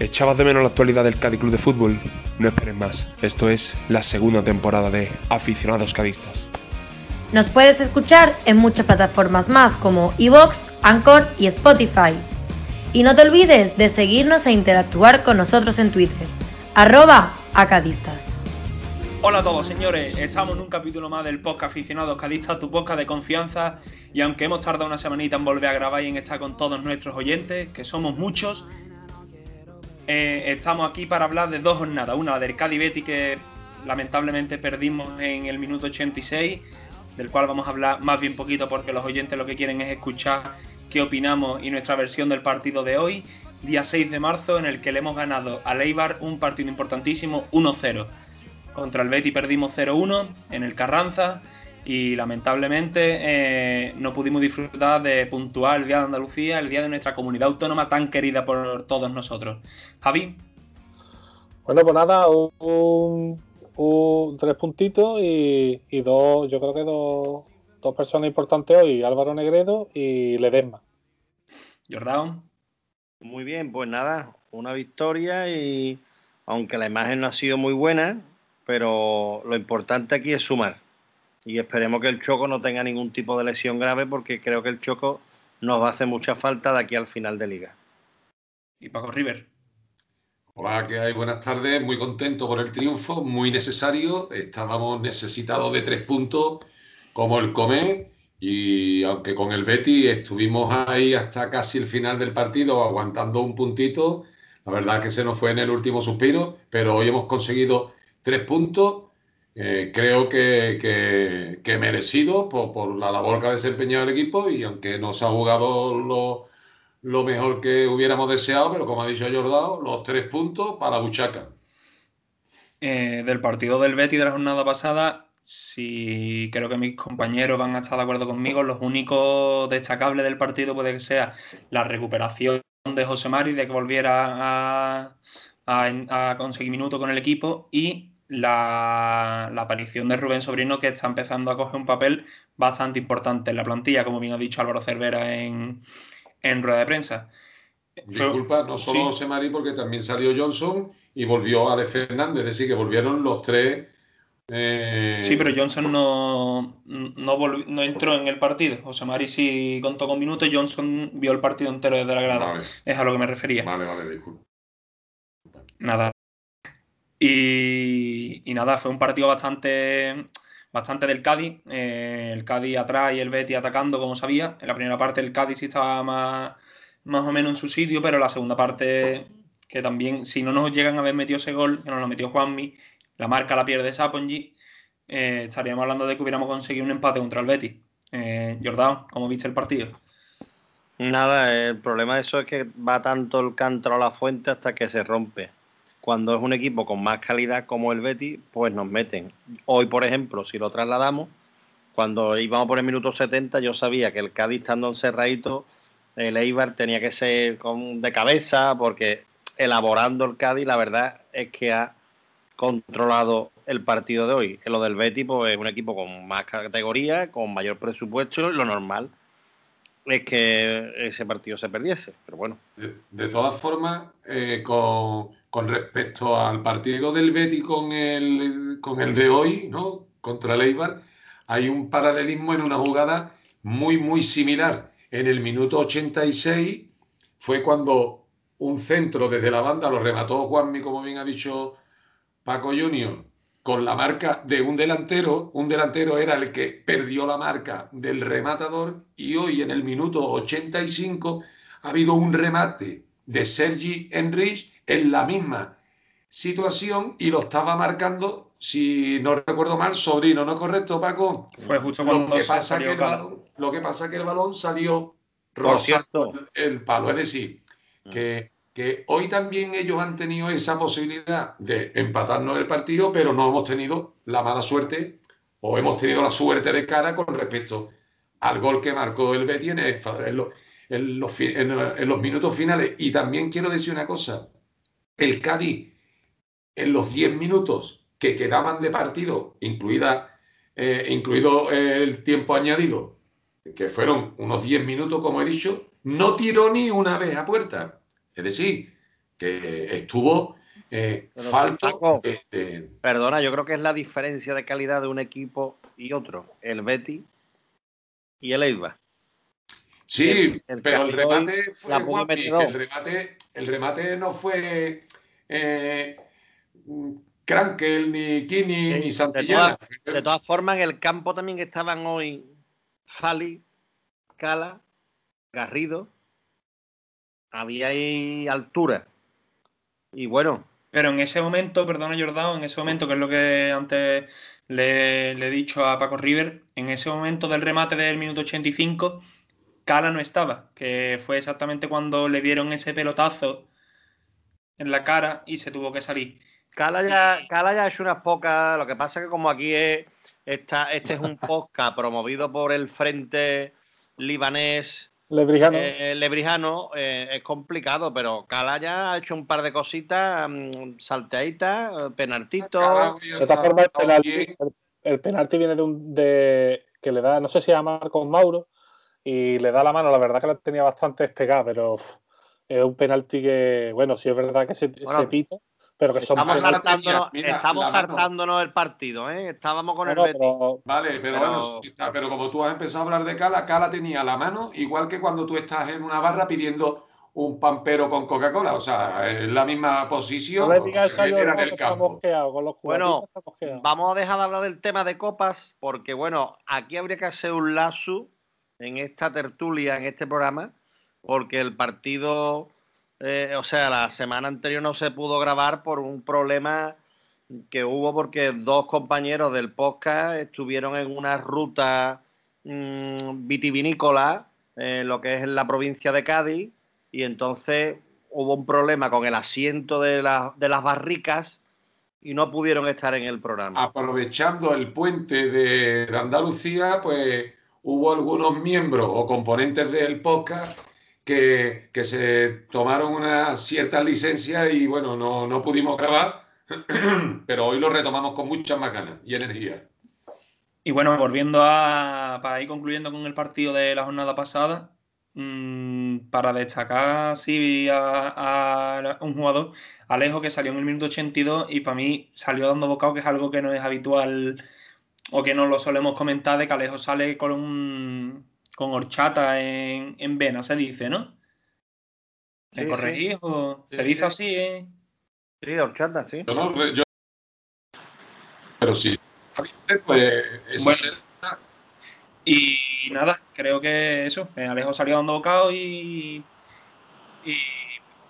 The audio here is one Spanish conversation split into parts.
¿Echabas de menos la actualidad del Cádiz Club de Fútbol? No esperes más. Esto es la segunda temporada de Aficionados Cadistas. Nos puedes escuchar en muchas plataformas más como Evox, Anchor y Spotify. Y no te olvides de seguirnos e interactuar con nosotros en Twitter. Arroba acadistas. Hola a todos señores, estamos en un capítulo más del podcast Aficionados Cadistas, tu podcast de confianza y aunque hemos tardado una semanita en volver a grabar y en estar con todos nuestros oyentes, que somos muchos, eh, estamos aquí para hablar de dos jornadas, una la del Cádiz Betty que lamentablemente perdimos en el minuto 86, del cual vamos a hablar más bien poquito porque los oyentes lo que quieren es escuchar qué opinamos y nuestra versión del partido de hoy, día 6 de marzo, en el que le hemos ganado a Leibar un partido importantísimo 1-0. Contra el Betty perdimos 0-1 en el Carranza y lamentablemente eh, no pudimos disfrutar de puntuar el Día de Andalucía, el día de nuestra comunidad autónoma tan querida por todos nosotros. Javi. Bueno, pues nada, un, tres puntitos y, dos, yo creo que dos, dos personas importantes hoy, Álvaro Negredo y Ledesma. Jordán. Muy bien, pues nada, una victoria y aunque la imagen no ha sido muy buena, pero lo importante aquí es sumar. Y esperemos que el Choco no tenga ningún tipo de lesión grave porque creo que el Choco nos va a hacer mucha falta de aquí al final de liga. Y Paco River. Hola, ¿qué hay? Buenas tardes. Muy contento por el triunfo, muy necesario. Estábamos necesitados de tres puntos como el Comé y aunque con el Betty estuvimos ahí hasta casi el final del partido aguantando un puntito, la verdad que se nos fue en el último suspiro, pero hoy hemos conseguido tres puntos. Eh, creo que, que, merecido por, la labor que ha desempeñado el equipo y aunque no se ha jugado lo, lo mejor que hubiéramos deseado, pero como ha dicho Jordao, los tres puntos para Buchaca. Eh, del partido del Betty de la jornada pasada, si creo que mis compañeros van a estar de acuerdo conmigo, los únicos destacables del partido puede que sea la recuperación de José Mari, de que volviera a, conseguir minutos con el equipo y la, aparición de Rubén Sobrino que está empezando a coger un papel bastante importante en la plantilla, como bien ha dicho Álvaro Cervera en, rueda de prensa. Disculpa, no solo José Mari, porque también salió Johnson y volvió Alex Fernández, es decir, que volvieron los tres eh, sí, pero Johnson no, no, entró en el partido. José Mari sí contó con minutos. Johnson vio el partido entero desde la grada. Es a lo que me refería. Vale, vale, disculpa. Nada. Y, nada, fue un partido bastante, bastante del Cádiz. Eh, el Cádiz atrás y el Betty atacando, como sabía. En la primera parte el Cádiz sí estaba más, más o menos en su sitio, pero la segunda parte, que también, si no nos llegan a haber metido ese gol, que nos lo metió Juanmi, la marca la pierde Sapongi, eh, estaríamos hablando de que hubiéramos conseguido un empate contra el Betis. Eh, Jordán, ¿cómo viste el partido? Nada, el problema de eso es que va tanto el canto a la fuente hasta que se rompe. Cuando es un equipo con más calidad como el Betis, pues nos meten. Hoy, por ejemplo, si lo trasladamos, cuando íbamos por el minuto 70, yo sabía que el Cádiz estando encerradito, el Eibar tenía que ser con, de cabeza, porque elaborando el Cádiz, la verdad es que ha controlado el partido de hoy. Lo del Betis, pues es un equipo con más categoría, con mayor presupuesto, y lo normal es que ese partido se perdiese. Pero bueno. De, todas formas, eh, con, respecto al partido del Betis con el, con el de hoy, ¿no? Contra el hay un paralelismo en una jugada muy, muy similar. En el minuto 86 fue cuando un centro desde la banda lo remató Juanmi, como bien ha dicho Paco Junior con la marca de un delantero, un delantero era el que perdió la marca del rematador y hoy en el minuto 85 ha habido un remate de Sergi Enrich en la misma situación y lo estaba marcando, si no recuerdo mal, Sobrino, ¿no es correcto, Paco? Fue justo cuando lo que pasa que el balón, Lo que pasa que el balón salió rozando el palo, es decir, mm. que que hoy también ellos han tenido esa posibilidad de empatarnos el partido, pero no hemos tenido la mala suerte o hemos tenido la suerte de cara con respecto al gol que marcó el Betis en, los, minutos finales. Y también quiero decir una cosa, el Cádiz en los 10 minutos que quedaban de partido, incluida, eh, incluido el tiempo añadido, que fueron unos 10 minutos, como he dicho, no tiró ni una vez a puerta. Es decir, que estuvo eh. Paco, de- de- Perdona, yo creo que es la diferencia de calidad de un equipo y otro. El Betty y el Eibar. Sí, El- el pero el hoy remate fue el remate, el remate no fue eh, Krankel, ni Kini, Sí, ni de Santillana. De todas formas, en el campo también estaban hoy Fali, Cala, Garrido. Había ahí altura. Y bueno, Pero en ese momento, perdona Jordao, en ese momento, que es lo que antes le, le he dicho a Paco River, en ese momento del remate del minuto 85, Cala no estaba, que fue exactamente cuando le dieron ese pelotazo en la cara y se tuvo que salir. Cala ya, Cala ya ha hecho unas pocas. Lo que pasa es que como aquí es, esta, este es un podcast promovido por el Frente Libanés Lebrijano. eh, Lebrijano, eh, es complicado, pero Cala ya ha hecho un par de cositas, mm, salteaditas, eh, penaltitos. De todas formas, el penalti, el, el penalti viene de un de que le da, no sé si a Marcos Mauro, y le da la mano, la verdad que la tenía bastante despegada, pero uf, es un penalti que, bueno, sí es verdad que se, Bueno, se pita, pero que son Estamos, Mira, estamos saltándonos el partido, ¿eh? Estábamos con el no, Betis. pero Vale, pero, Pero- bueno, sí está, pero como tú has empezado a hablar de Cala, Cala tenía la mano igual que cuando tú estás en una barra pidiendo un pampero con Coca-Cola, o sea, es la misma posición, no digas se en el campo. con los Bueno. Vamos a dejar de hablar del tema de copas, porque bueno, aquí habría que hacer un lazo en esta tertulia, en este programa, porque el partido, eh, o sea, la semana anterior no se pudo grabar por un problema que hubo porque dos compañeros del podcast estuvieron en una ruta mm, vitivinícola, en lo que es en la provincia de Cádiz, y entonces hubo un problema con el asiento de, de las barricas y no pudieron estar en el programa. Aprovechando el puente de Andalucía, pues hubo algunos miembros o componentes del podcast que, se tomaron unas ciertas licencias y bueno, no, no pudimos grabar, pero hoy lo retomamos con muchas más ganas y energía. Y bueno, volviendo a. para ir concluyendo con el partido de la jornada pasada, mm, para destacar sí a, a un jugador, Alejo, que salió en el minuto 82 y para mí salió dando bocado, que es algo que no es habitual o que no lo solemos comentar, de que Alejo sale con un, con horchata en, en vena, se dice, ¿no? ¿Me Sí, corregís? o Sí, se dice sí. así, ¿eh? Sí, horchata, sí. Yo no- yo- pero sí, pues esa Bueno. será- Y nada, creo que eso, eh, Alejo salió dando bocado y, y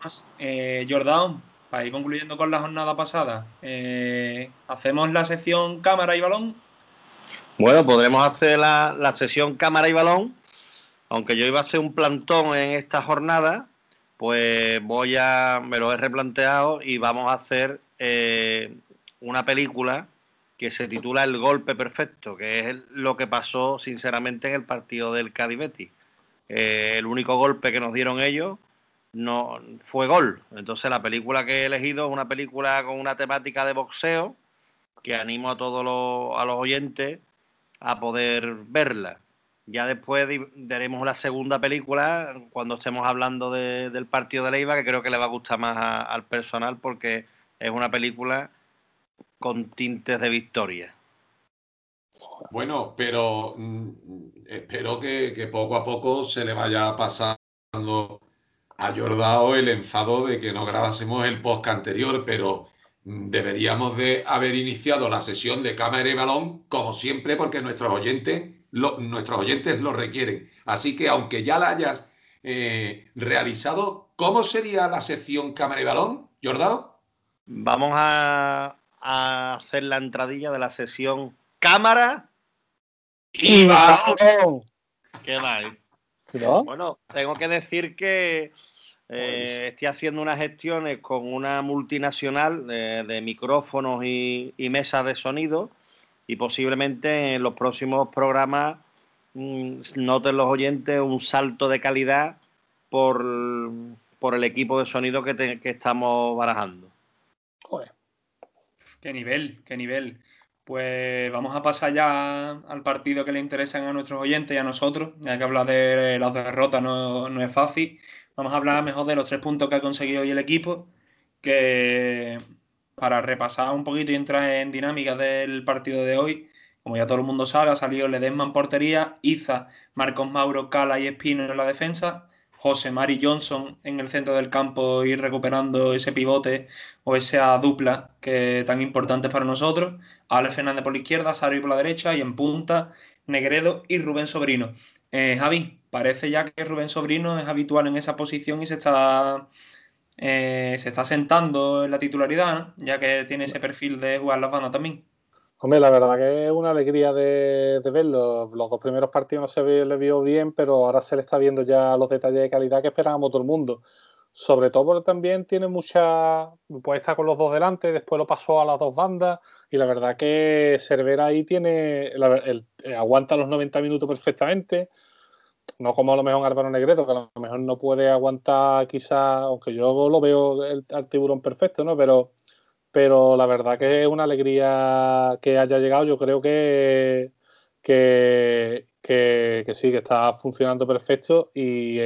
más. Eh, Jordan, para ir concluyendo con la jornada pasada, eh, hacemos la sección cámara y balón. Bueno, podremos hacer la, la sesión cámara y balón, aunque yo iba a hacer un plantón en esta jornada, pues voy a, me lo he replanteado y vamos a hacer eh, una película que se titula El golpe perfecto, que es lo que pasó sinceramente en el partido del Cádiz Betis. Eh, el único golpe que nos dieron ellos no fue gol. Entonces la película que he elegido es una película con una temática de boxeo que animo a todos los, a los oyentes a poder verla. Ya después daremos la segunda película cuando estemos hablando de- del partido de Leiva, que creo que le va a gustar más al personal porque es una película con tintes de victoria. Bueno, pero mm, espero que, que poco a poco se le vaya pasando a Jordao el enfado de que no grabásemos el podcast anterior, pero mm, deberíamos de haber iniciado la sesión de cámara y balón como siempre porque nuestros oyentes lo, nuestros oyentes lo requieren. Así que aunque ya la hayas eh, realizado, ¿cómo sería la sección cámara y balón, Jordao? Vamos a, a hacer la entradilla de la sesión cámara. Y balón. ¿Qué mal? ¿No? Bueno, tengo que decir que eh, estoy haciendo unas gestiones con una multinacional de, de micrófonos y, y mesas de sonido y posiblemente en los próximos programas mm, noten los oyentes un salto de calidad por, por el equipo de sonido que, que estamos barajando. Qué nivel, qué nivel. Pues vamos a pasar ya al partido que le interesan a nuestros oyentes y a nosotros. Ya que hablar de las derrotas no, no es fácil. Vamos a hablar mejor de los tres puntos que ha conseguido hoy el equipo. que para repasar un poquito y entrar en dinámica del partido de hoy, como ya todo el mundo sabe, ha salido Ledesma en portería, Iza, Marcos Mauro, Cala y Espino en la defensa, José Mari Johnson en el centro del campo ir recuperando ese pivote o esa dupla que tan importante para nosotros, Alex Fernández por la izquierda, Sari por la derecha y en punta Negredo y Rubén Sobrino. Eh, Javi, parece ya que Rubén Sobrino es habitual en esa posición y se está eh, se está sentando en la titularidad, ya que tiene ese perfil de jugar las bandas también. Hombre, la verdad que es una alegría de, verlo. Los dos primeros partidos no se le vio bien, pero ahora se le está viendo ya los detalles de calidad que esperábamos todo el mundo. Sobre todo porque también tiene mucha. Puede estar con los dos delante, después lo pasó a las dos bandas. Y la verdad que Cervera ahí tiene. aguanta los 90 minutos perfectamente no como a lo mejor Álvaro Negredo, que a lo mejor no puede aguantar quizás, aunque yo lo veo el, al tiburón perfecto, ¿no? Pero, pero la verdad que es una alegría que haya llegado. Yo creo que, que, que, sí, que está funcionando perfecto y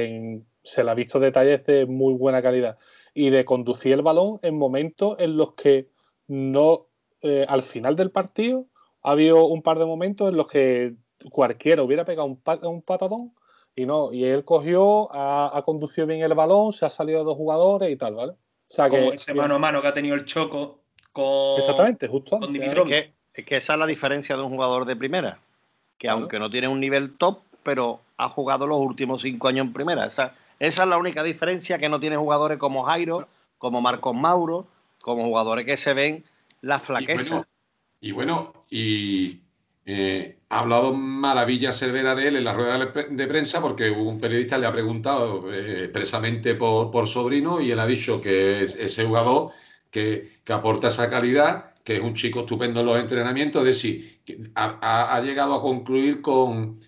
se le ha visto detalles de muy buena calidad. Y de conducir el balón en momentos en los que no, eh, al final del partido, ha habido un par de momentos en los que cualquiera hubiera pegado un, un patadón y no, y él cogió, ha, conducido bien el balón, se ha salido de dos jugadores y tal, ¿vale? O sea, Como que, ese mano a mano que ha tenido el Choco con, Exactamente, justo. Con Dimitrov. Es que, es que esa es la diferencia de un jugador de primera, que aunque no tiene un nivel top, pero ha jugado los últimos cinco años en primera. Esa, esa es la única diferencia que no tiene jugadores como Jairo, como Marcos Mauro, como jugadores que se ven la flaqueza. Y bueno, y, eh, ha hablado maravilla Cervera de él en la rueda de prensa porque un periodista le ha preguntado eh, expresamente por, Sobrino y él ha dicho que es ese jugador que, aporta esa calidad, que es un chico estupendo en los entrenamientos, es decir, ha, llegado a concluir con...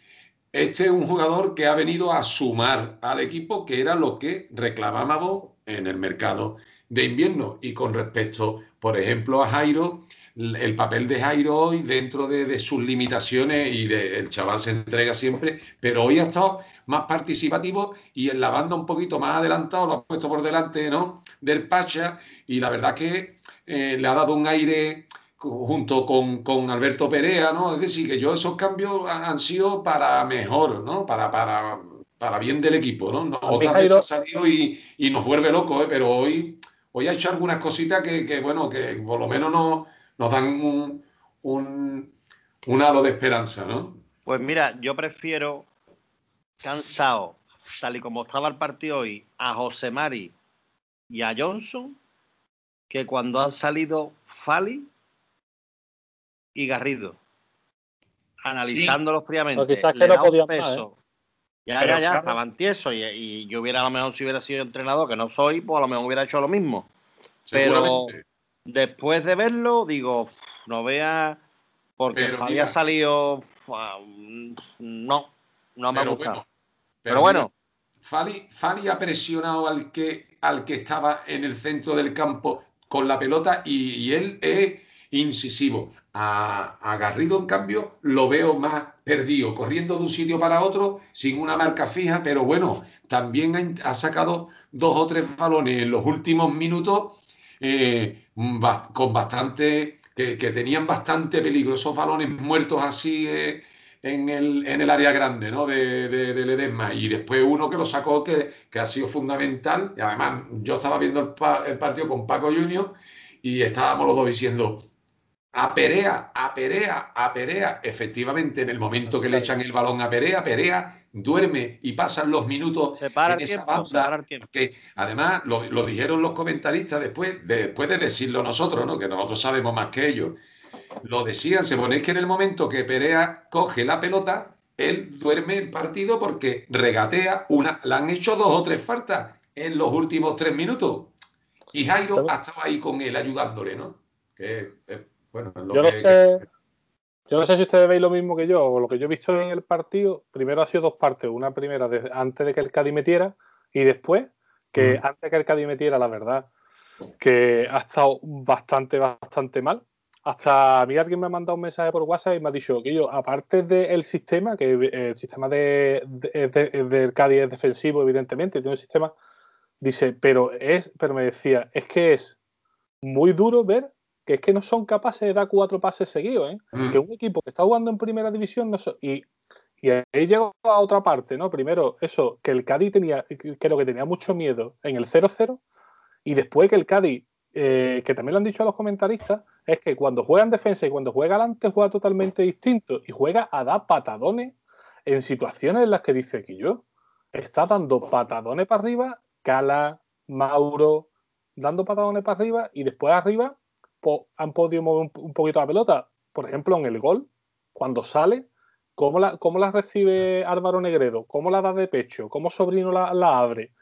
Este es un jugador que ha venido a sumar al equipo, que era lo que reclamábamos en el mercado de invierno. Y con respecto, por ejemplo, a Jairo, el papel de Jairo hoy dentro de, sus limitaciones y el chaval se entrega siempre, pero hoy ha estado más participativo y en la banda un poquito más adelantado, lo ha puesto por delante ¿no? del Pacha y la verdad que eh, le ha dado un aire junto con, Alberto Perea, ¿no? Es decir, que yo esos cambios han, sido para mejor, ¿no? Para, para, para bien del equipo, ¿no? Otras veces ha salido y, nos vuelve locos, ¿eh? pero hoy, hoy ha hecho algunas cositas que, que, bueno, que por lo menos no, nos dan un, un, halo de esperanza, ¿no? Pues mira, yo prefiero cansado, tal y como estaba el partido hoy, a José Mari y a Johnson, que cuando han salido Fali y Garrido. Analizándolos fríamente. quizás que no podían ¿eh? Ya, ya, ya, estaban tiesos y, yo hubiera a lo mejor si hubiera sido entrenador, que no soy, pues a lo mejor hubiera hecho lo mismo. Pero, después de verlo, digo, no vea, porque había salido. No, no me ha gustado. pero, bueno. Fali, ha presionado al que, al que estaba en el centro del campo con la pelota y, él es incisivo. A, Garrido, en cambio, lo veo más perdido, corriendo de un sitio para otro sin una marca fija, pero bueno, también ha, ha sacado dos o tres balones en los últimos minutos eh, con bastante, que, tenían bastante peligro, esos balones muertos así eh, en, el, en, el, área grande ¿no? de, de, Ledesma. Y después uno que lo sacó que, que, ha sido fundamental. Y además yo estaba viendo el, el partido con Paco Junior y estábamos los dos diciendo, a Perea, a Perea, a Perea. Efectivamente, en el momento que le echan el balón a Perea, Perea duerme y pasan los minutos en esa banda. Que además lo, dijeron los comentaristas después, después de decirlo nosotros, ¿no? que nosotros sabemos más que ellos. Lo decían, se ponéis que en el momento que Perea coge la pelota, él duerme el partido porque regatea una. Le han hecho dos o tres faltas en los últimos tres minutos. Y Jairo ha estado ahí con él ayudándole, ¿no? Que, bueno, Yo no sé. Yo no sé si ustedes veis lo mismo que yo, o lo que yo he visto en el partido, primero ha sido dos partes. Una primera antes de que el Cádiz metiera y después, que antes de que el Cádiz metiera, la verdad, que ha estado bastante, bastante mal. Hasta a mí alguien me ha mandado un mensaje por WhatsApp y me ha dicho que yo, aparte del sistema, que el sistema de, del Cádiz es defensivo, evidentemente, tiene un sistema Dice, pero es, pero me decía, es que es muy duro ver que es que no son capaces de dar cuatro pases seguidos, ¿eh? Mm. Que un equipo que está jugando en primera división no so- y, y ahí llegó a otra parte, ¿no? Primero, eso, que el Cádiz tenía, creo que tenía mucho miedo en el 0-0 y después que el Cádiz, eh, que también lo han dicho los comentaristas, es que cuando juega en defensa y cuando juega adelante juega totalmente distinto y juega a dar patadones en situaciones en las que dice que yo está dando patadones para arriba, Cala, Mauro, dando patadones para arriba y después arriba han podido mover un, poquito la pelota. Por ejemplo, en el gol, cuando sale, ¿cómo la, cómo la recibe Álvaro Negredo? ¿Cómo la da de pecho? ¿Cómo Sobrino la, abre?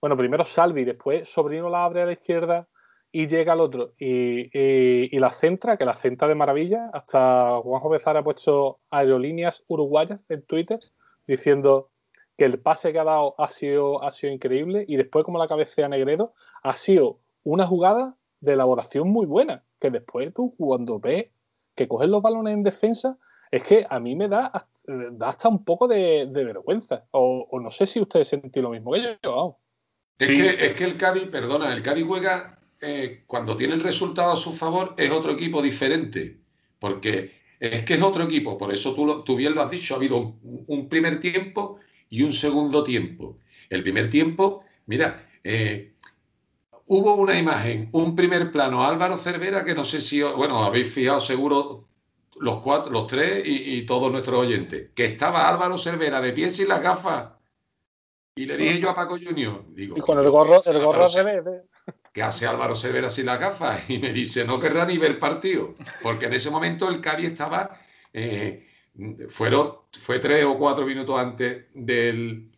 Bueno, primero Salvi, después Sobrino la abre a la izquierda y llega al otro y la centra, que la centra de maravilla. Hasta Juanjo Bezar ha puesto aerolíneas uruguayas en Twitter diciendo que el pase que ha dado ha sido, ha sido increíble y después como la cabecea Negredo ha sido una jugada de elaboración muy buena, que después tú cuando ves que cogen los balones en defensa, es que a mí me da, hasta- da hasta un poco de, de vergüenza. O, o no sé si ustedes sentí lo mismo que yo. vamos. Es, Sí. que, es que el Cádiz, perdona, el Cádiz juega eh, cuando tiene el resultado a su favor, es otro equipo diferente. Porque es que es otro equipo. Por eso tú, lo- tú bien lo has dicho, ha habido un, un primer tiempo y un segundo tiempo. El primer tiempo, mira, eh, hubo una imagen, un primer plano, Álvaro Cervera, que no sé si, bueno, habéis fijado seguro los cuatro, los tres y, y todos nuestros oyentes, que estaba Álvaro Cervera de pie sin las gafas. Y le dije yo a Paco Junior, digo, Y con el gorro, el gorro revés. ¿eh? ¿qué hace Álvaro Cervera sin las gafas? Y me dice, no querrá ni ver partido, porque en ese momento el Cádiz estaba, eh, fueron, fue tres o cuatro minutos antes del,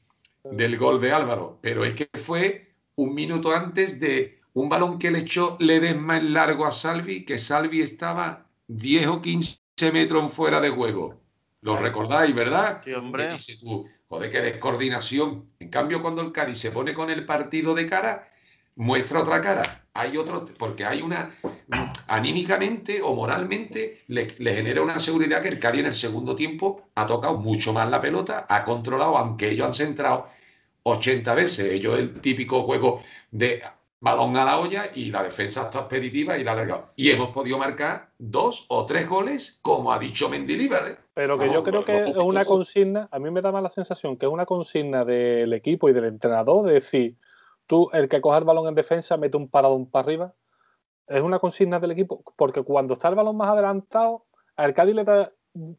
del gol de Álvaro, pero es que fue un minuto antes de un balón que le echó Ledesma en largo a Salvi, que Salvi estaba 10 o 15 metros fuera de juego. Lo recordáis, ¿verdad? Sí, hombre. Que dices tú, joder, qué descoordinación. En cambio, cuando el Cádiz se pone con el partido de cara, muestra otra cara. Hay otro, porque hay una, anímicamente o moralmente, le, le genera una seguridad que el Cádiz en el segundo tiempo ha tocado mucho más la pelota, ha controlado, aunque ellos han centrado 80 veces. Ellos el típico juego de balón a la olla y la defensa está expeditiva y la ha alargado. Y hemos podido marcar dos o tres goles, como ha dicho Mendilibar. ¿eh? Pero que yo creo que es una consigna, a mí me da más la sensación que es una consigna del equipo y del entrenador de decir, tú, el que coja el balón en defensa, mete un paradón para arriba. Es una consigna del equipo, porque cuando está el balón más adelantado, al Cádiz le da,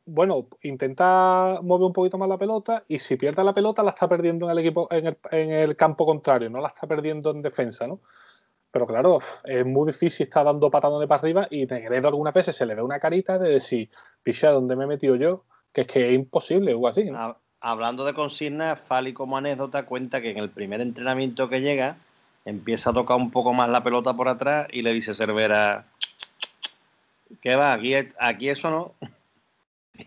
bueno, intenta mover un poquito más la pelota y si pierde la pelota la está perdiendo en el equipo, en el, campo contrario, no la está perdiendo en defensa, ¿no? Pero claro, es muy difícil estar dando patadones para arriba y Negredo algunas veces se le ve una carita de decir, picha, ¿dónde me he metido yo? Que es que es imposible o así, Hablando de consignas, Fali como anécdota cuenta que en el primer entrenamiento que llega empieza a tocar un poco más la pelota por atrás y le dice Cervera, ¿qué va? Aquí, aquí eso no.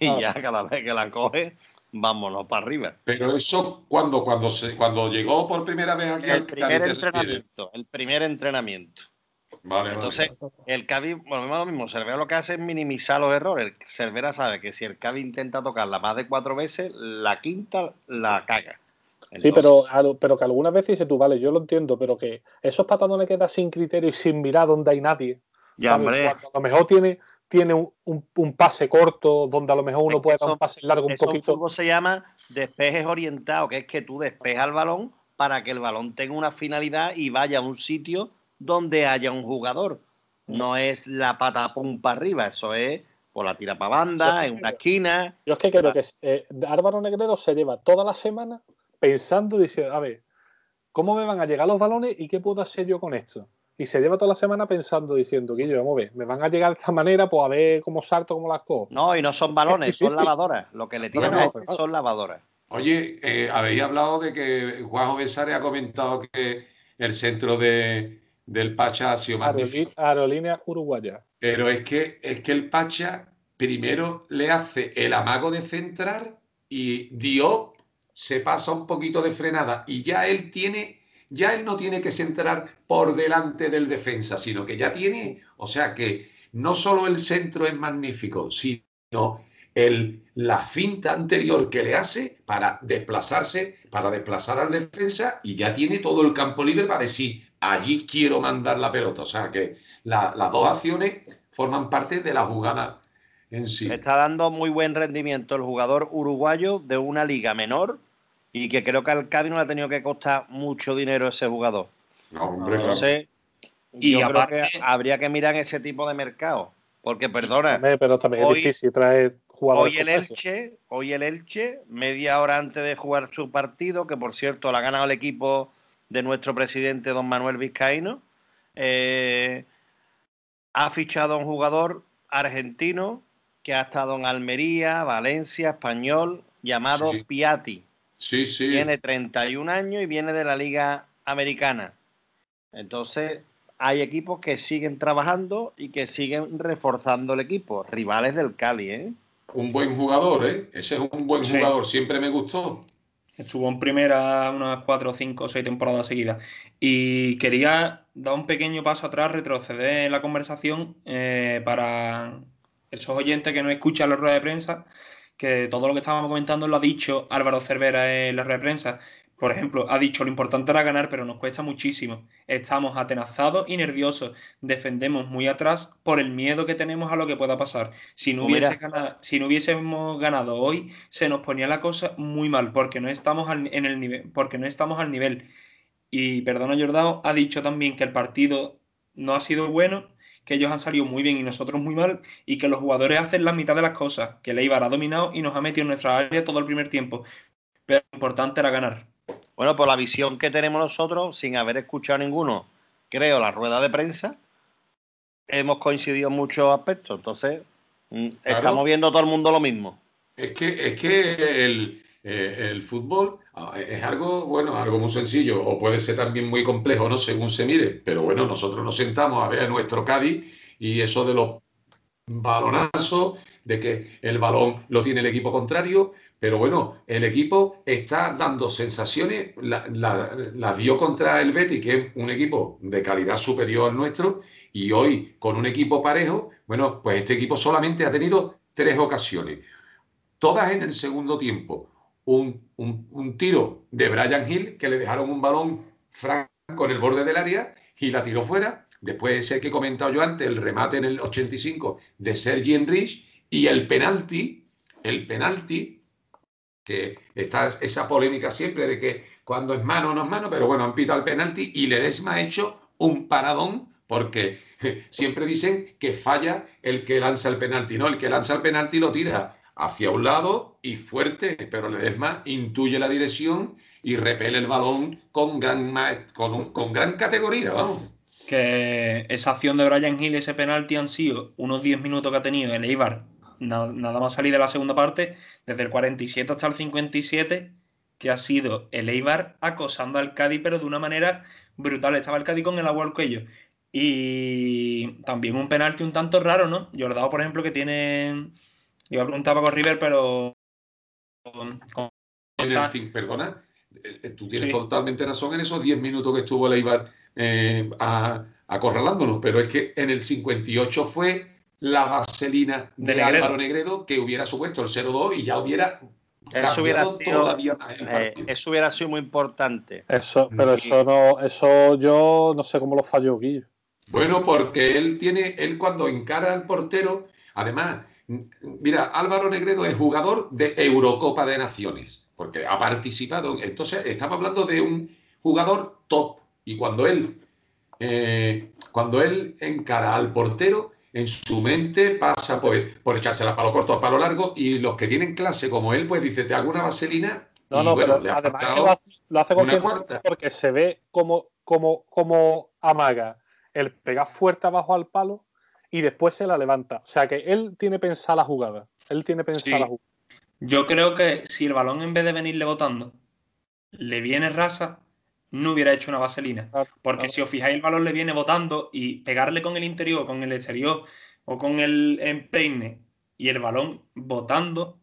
Y Ah. ya cada vez que la coge, vámonos para arriba. Pero eso cuando, cuando, se, cuando llegó por primera vez aquí El al primer entrenamiento, el primer entrenamiento. Vale, vale. Entonces, el Cádiz, bueno, lo mismo, Cervera lo que hace es minimizar los errores. Cervera sabe que si el Cádiz intenta tocarla más de cuatro veces, la quinta la caga. Sí, pero, pero que algunas veces dices tú, vale, yo lo entiendo, pero que esos patadones que da sin criterio y sin mirar donde hay nadie. Ya, hombre. Cuando a lo mejor tiene, tiene un, un- un pase corto, donde a lo mejor uno Es puede dar eso- un pase largo un Eso poquito. fútbol se llama despejes orientados, que es que tú despejas el balón para que el balón tenga una finalidad y vaya a un sitio donde haya un jugador. No es la pata pum para arriba, eso es por la tira para banda, Sí, en una esquina. Yo es que creo que eh, Álvaro Negredo se lleva toda la semana pensando, dice, a ver, ¿cómo me van a llegar los balones y qué puedo hacer yo con esto? Y se lleva toda la semana pensando, diciendo, que yo, vamos a ver, me van a llegar de esta manera, pues a ver cómo salto, cómo las cojo. No, y no son balones, son lavadoras. Lo que le tiran No, a no, este claro. son lavadoras. Oye, eh, habéis hablado de que Juanjo Besares ha comentado que el centro de, del Pacha ha sido magnífico. Aerolí- Aerolínea uruguaya. Pero es que, es que el Pacha primero le hace el amago de centrar y Diop se pasa un poquito de frenada y ya él tiene, ya él no tiene que centrar por delante del defensa, sino que ya tiene, o sea que no solo el centro es magnífico, sino el, la finta anterior que le hace para desplazarse, para desplazar al defensa y ya tiene todo el campo libre para decir, allí quiero mandar la pelota. O sea que las dos acciones forman parte de la jugada en sí. Está dando muy buen rendimiento el jugador uruguayo de una liga menor y que creo que al Cádiz no le ha tenido que costar mucho dinero ese jugador. No, hombre, claro. Y yo creo aparte- que habría que mirar ese tipo de mercado. Porque, perdona, Pero también Hoy- es difícil traer jugadores Hoy el. Elche, hoy el Elche, media hora antes de jugar su partido, que por cierto la ha ganado el equipo de nuestro presidente don Manuel Vizcaíno, eh, ha fichado a un jugador argentino que ha estado en Almería, Valencia, Español, llamado Sí. Piatti. Sí, sí. Tiene 31 años y viene de la Liga Americana. Entonces, hay equipos que siguen trabajando y que siguen reforzando el equipo. Rivales del Cali, ¿eh? Un buen jugador, ¿eh? Ese es un buen Sí. jugador, siempre me gustó. Estuvo en primera unas cuatro, cinco, seis temporadas seguidas. Y quería dar un pequeño paso atrás, retroceder en la conversación eh, para esos oyentes que no escuchan la rueda de prensa, que todo lo que estábamos comentando lo ha dicho Álvaro Cervera en la rueda de prensa. Por ejemplo, ha dicho lo importante era ganar, pero nos cuesta muchísimo. Estamos atenazados y nerviosos. Defendemos muy atrás por el miedo que tenemos a lo que pueda pasar. Si no, Pues hubiese ganado, si no hubiésemos ganado hoy, se nos ponía la cosa muy mal, porque no estamos al, en el nivel, porque no estamos al nivel. Y perdona, Jordao, ha dicho también que el partido no ha sido bueno, que ellos han salido muy bien y nosotros muy mal, y que los jugadores hacen la mitad de las cosas, que Leibar ha dominado y nos ha metido en nuestra área todo el primer tiempo. Pero lo importante era ganar. Bueno, por la visión que tenemos nosotros, sin haber escuchado ninguno, creo, la rueda de prensa, hemos coincidido en muchos aspectos. Entonces, mm, Claro. estamos viendo todo el mundo lo mismo. Es que, es que el, eh, el fútbol es algo, bueno, algo muy sencillo, o puede ser también muy complejo, ¿no? Según se mire. Pero bueno, nosotros nos sentamos a ver a nuestro Cádiz y eso de los balonazos, de que el balón lo tiene el equipo contrario, pero bueno, el equipo está dando sensaciones, la- la- dio contra el Betis, que es un equipo de calidad superior al nuestro, y hoy con un equipo parejo, bueno, pues este equipo solamente ha tenido tres ocasiones todas en el segundo tiempo. Un, un- tiro de Brian Hill que le dejaron un balón franco en el borde del área y la tiró fuera. Después ese que he comentado yo antes, el remate en el 85 de Sergi Enrich y el penalti, el penalti, que está esa polémica siempre de que cuando es mano no es mano, pero bueno, han pitado el penalti y Ledesma ha hecho un paradón porque siempre dicen que falla el que lanza el penalti, ¿no? El que lanza el penalti lo tira hacia un lado y fuerte, pero Ledesma intuye la dirección y repele el balón con gran, con, gran categoría, que esa acción de Brian Hill, ese penalti, han sido unos 10 minutos que ha tenido el Eibar, na- nada más salir de la segunda parte, desde el 47 hasta el 57, que ha sido el Eibar acosando al Cádiz, pero de una manera brutal. Estaba el Cádiz con el agua al cuello. Y también un penalti un tanto raro, ¿no? Jordao, por ejemplo, que tiene. Iba a preguntar a Paco River, pero. con- con- En el fin, perdona, eh, eh, tú tienes Sí. totalmente razón en esos 10 minutos que estuvo el Eibar eh, acorralándonos, pero es que en el 58 fue la vaselina de, De. Álvaro Negredo que hubiera supuesto el 0-2 y ya hubiera Eso hubiera sido, todavía más el eh, partido. eso hubiera sido muy importante. Eso, pero Y- eso no, eso yo no sé cómo lo falló Guillo. Bueno, porque él tiene, él cuando encara al portero, además, mira, Álvaro Negredo es jugador de Eurocopa de Naciones, porque ha participado. Entonces, estamos hablando de un jugador top. Y cuando él, eh, cuando él encara al portero, en su mente pasa por, por echarse la palo corto a palo largo, y los que tienen clase como él, pues dice, te hago una vaselina. No, y no, bueno, pero además que lo hace, lo hace porque se ve como, como, como amaga el pegar fuerte abajo al palo y después se la levanta. O sea que él tiene pensada la jugada. Él tiene pensada Sí. la jugada. Yo creo que si el balón en vez de venirle botando, le viene rasa, no hubiera hecho una vaselina. Claro, Porque claro. si os fijáis, el balón le viene botando y pegarle con el interior, con el exterior o con el empeine y el balón botando,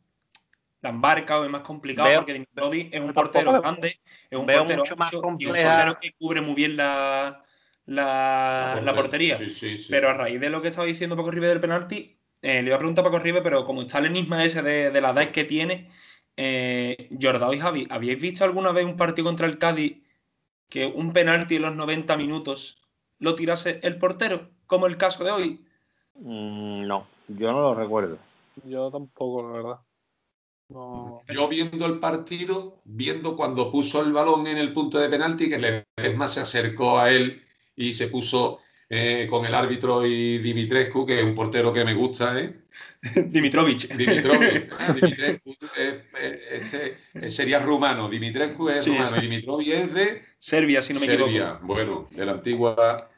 la embarca o es más complicado Veo- porque Dimitrov es un portero grande, es un veo portero mucho más y un portero que cubre muy bien la, la, la portería. Sí, sí, sí. Pero a raíz de lo que estaba diciendo Paco River del penalti, eh, le iba a preguntar a Paco Ribe, pero como está el enigma ese de, la edad que tiene, eh, Jordao y Javi, ¿habíais visto alguna vez un partido contra el Cádiz que un penalti en los 90 minutos lo tirase el portero, como el caso de hoy? Mm, no, yo no lo recuerdo. Yo tampoco, la verdad. Yo viendo el partido, viendo cuando puso el balón en el punto de penalti, que Ledesma se acercó a él y se puso eh, con el árbitro y Dimitrescu, que es un portero que me gusta, ¿eh? Dimitrovich. Dimitrovich. Dimitrescu este, sería rumano. Dimitrescu es rumano y Dimitrovich es de Serbia, si no me Serbia, bueno, de la antigua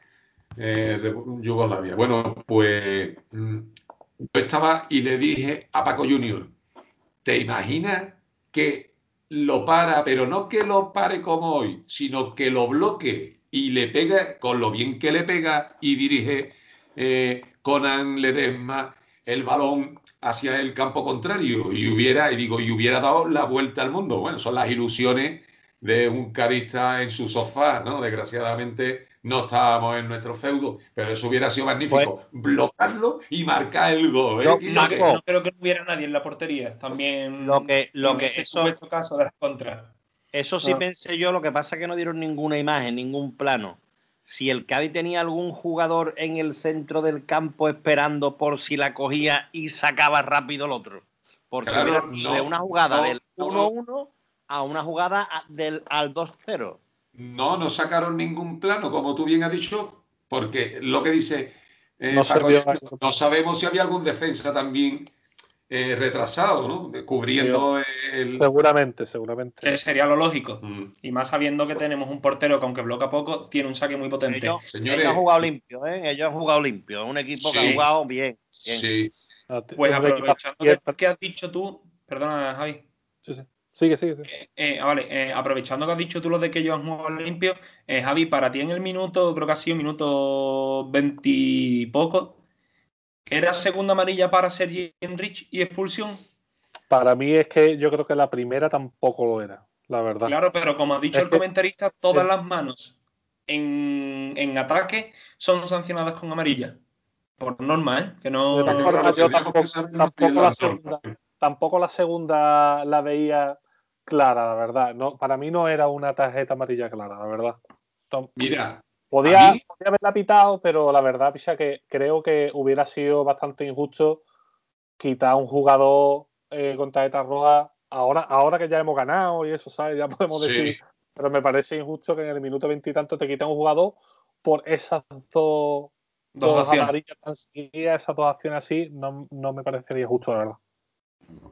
eh, Yugoslavia. Bueno, pues mm, yo estaba y le dije a Paco Junior, ¿Te imaginas que lo para, pero no que lo pare como hoy, sino que lo bloquee y le pega con lo bien que le pega y dirige eh, Conan Ledesma el balón hacia el campo contrario y hubiera, y digo, y hubiera dado la vuelta al mundo. Bueno, son las ilusiones de un carista en su sofá, ¿no? Desgraciadamente no estábamos en nuestro feudo, pero eso hubiera sido magnífico. Pues- bloquearlo y marcar el gol. ¿eh? No, creo que no hubiera nadie en la portería. También lo que, lo que eso, caso de las contras. Eso sí pensé yo, lo que pasa es que no dieron ninguna imagen, ningún plano. Si el Cádiz tenía algún jugador en el centro del campo esperando por si la cogía y sacaba rápido el otro. Porque de una jugada del 1-1 a una jugada del, al 2-0. No, no sacaron ningún plano, como tú bien has dicho, porque lo que dice eh, no, sabemos si había algún defensa también eh, retrasado, ¿no? Cubriendo el. Seguramente, seguramente. sería lo lógico. Mm. Y más sabiendo que tenemos un portero que, aunque bloquea poco, tiene un saque muy potente. Ellos, Señores, han jugado limpio, ¿eh? Ellos han jugado limpio. Un equipo que ha jugado bien. Sí. Pues aprovechando que has dicho tú, perdona, Javi. Sí, sí. Sigue, sigue. Eh, eh, vale, eh, aprovechando que has dicho tú lo de que ellos han jugado limpio, Javi, para ti en el minuto, creo que ha sido minuto 20 y poco, ¿era segunda amarilla para Sergi Enrich y expulsión? Para mí es que yo creo que la primera tampoco lo era, la verdad. Claro, pero como ha dicho el comentarista, todas las manos en, en, ataque son sancionadas con amarilla. Por norma, ¿eh? Que no. Yo tampoco, la segunda, tampoco la segunda la veía clara, la verdad. No, para mí no era una tarjeta amarilla clara, la verdad. Mira. Podía, haberla pitado, pero la verdad, pisa que creo que hubiera sido bastante injusto quitar a un jugador eh, con tarjeta roja ahora, ahora que ya hemos ganado y eso, ¿sabes? Ya podemos decir. Pero me parece injusto que en el minuto veintitanto te quiten un jugador por esas dos, dos, amarillas esas dos acciones así, no, no me parecería justo, la verdad.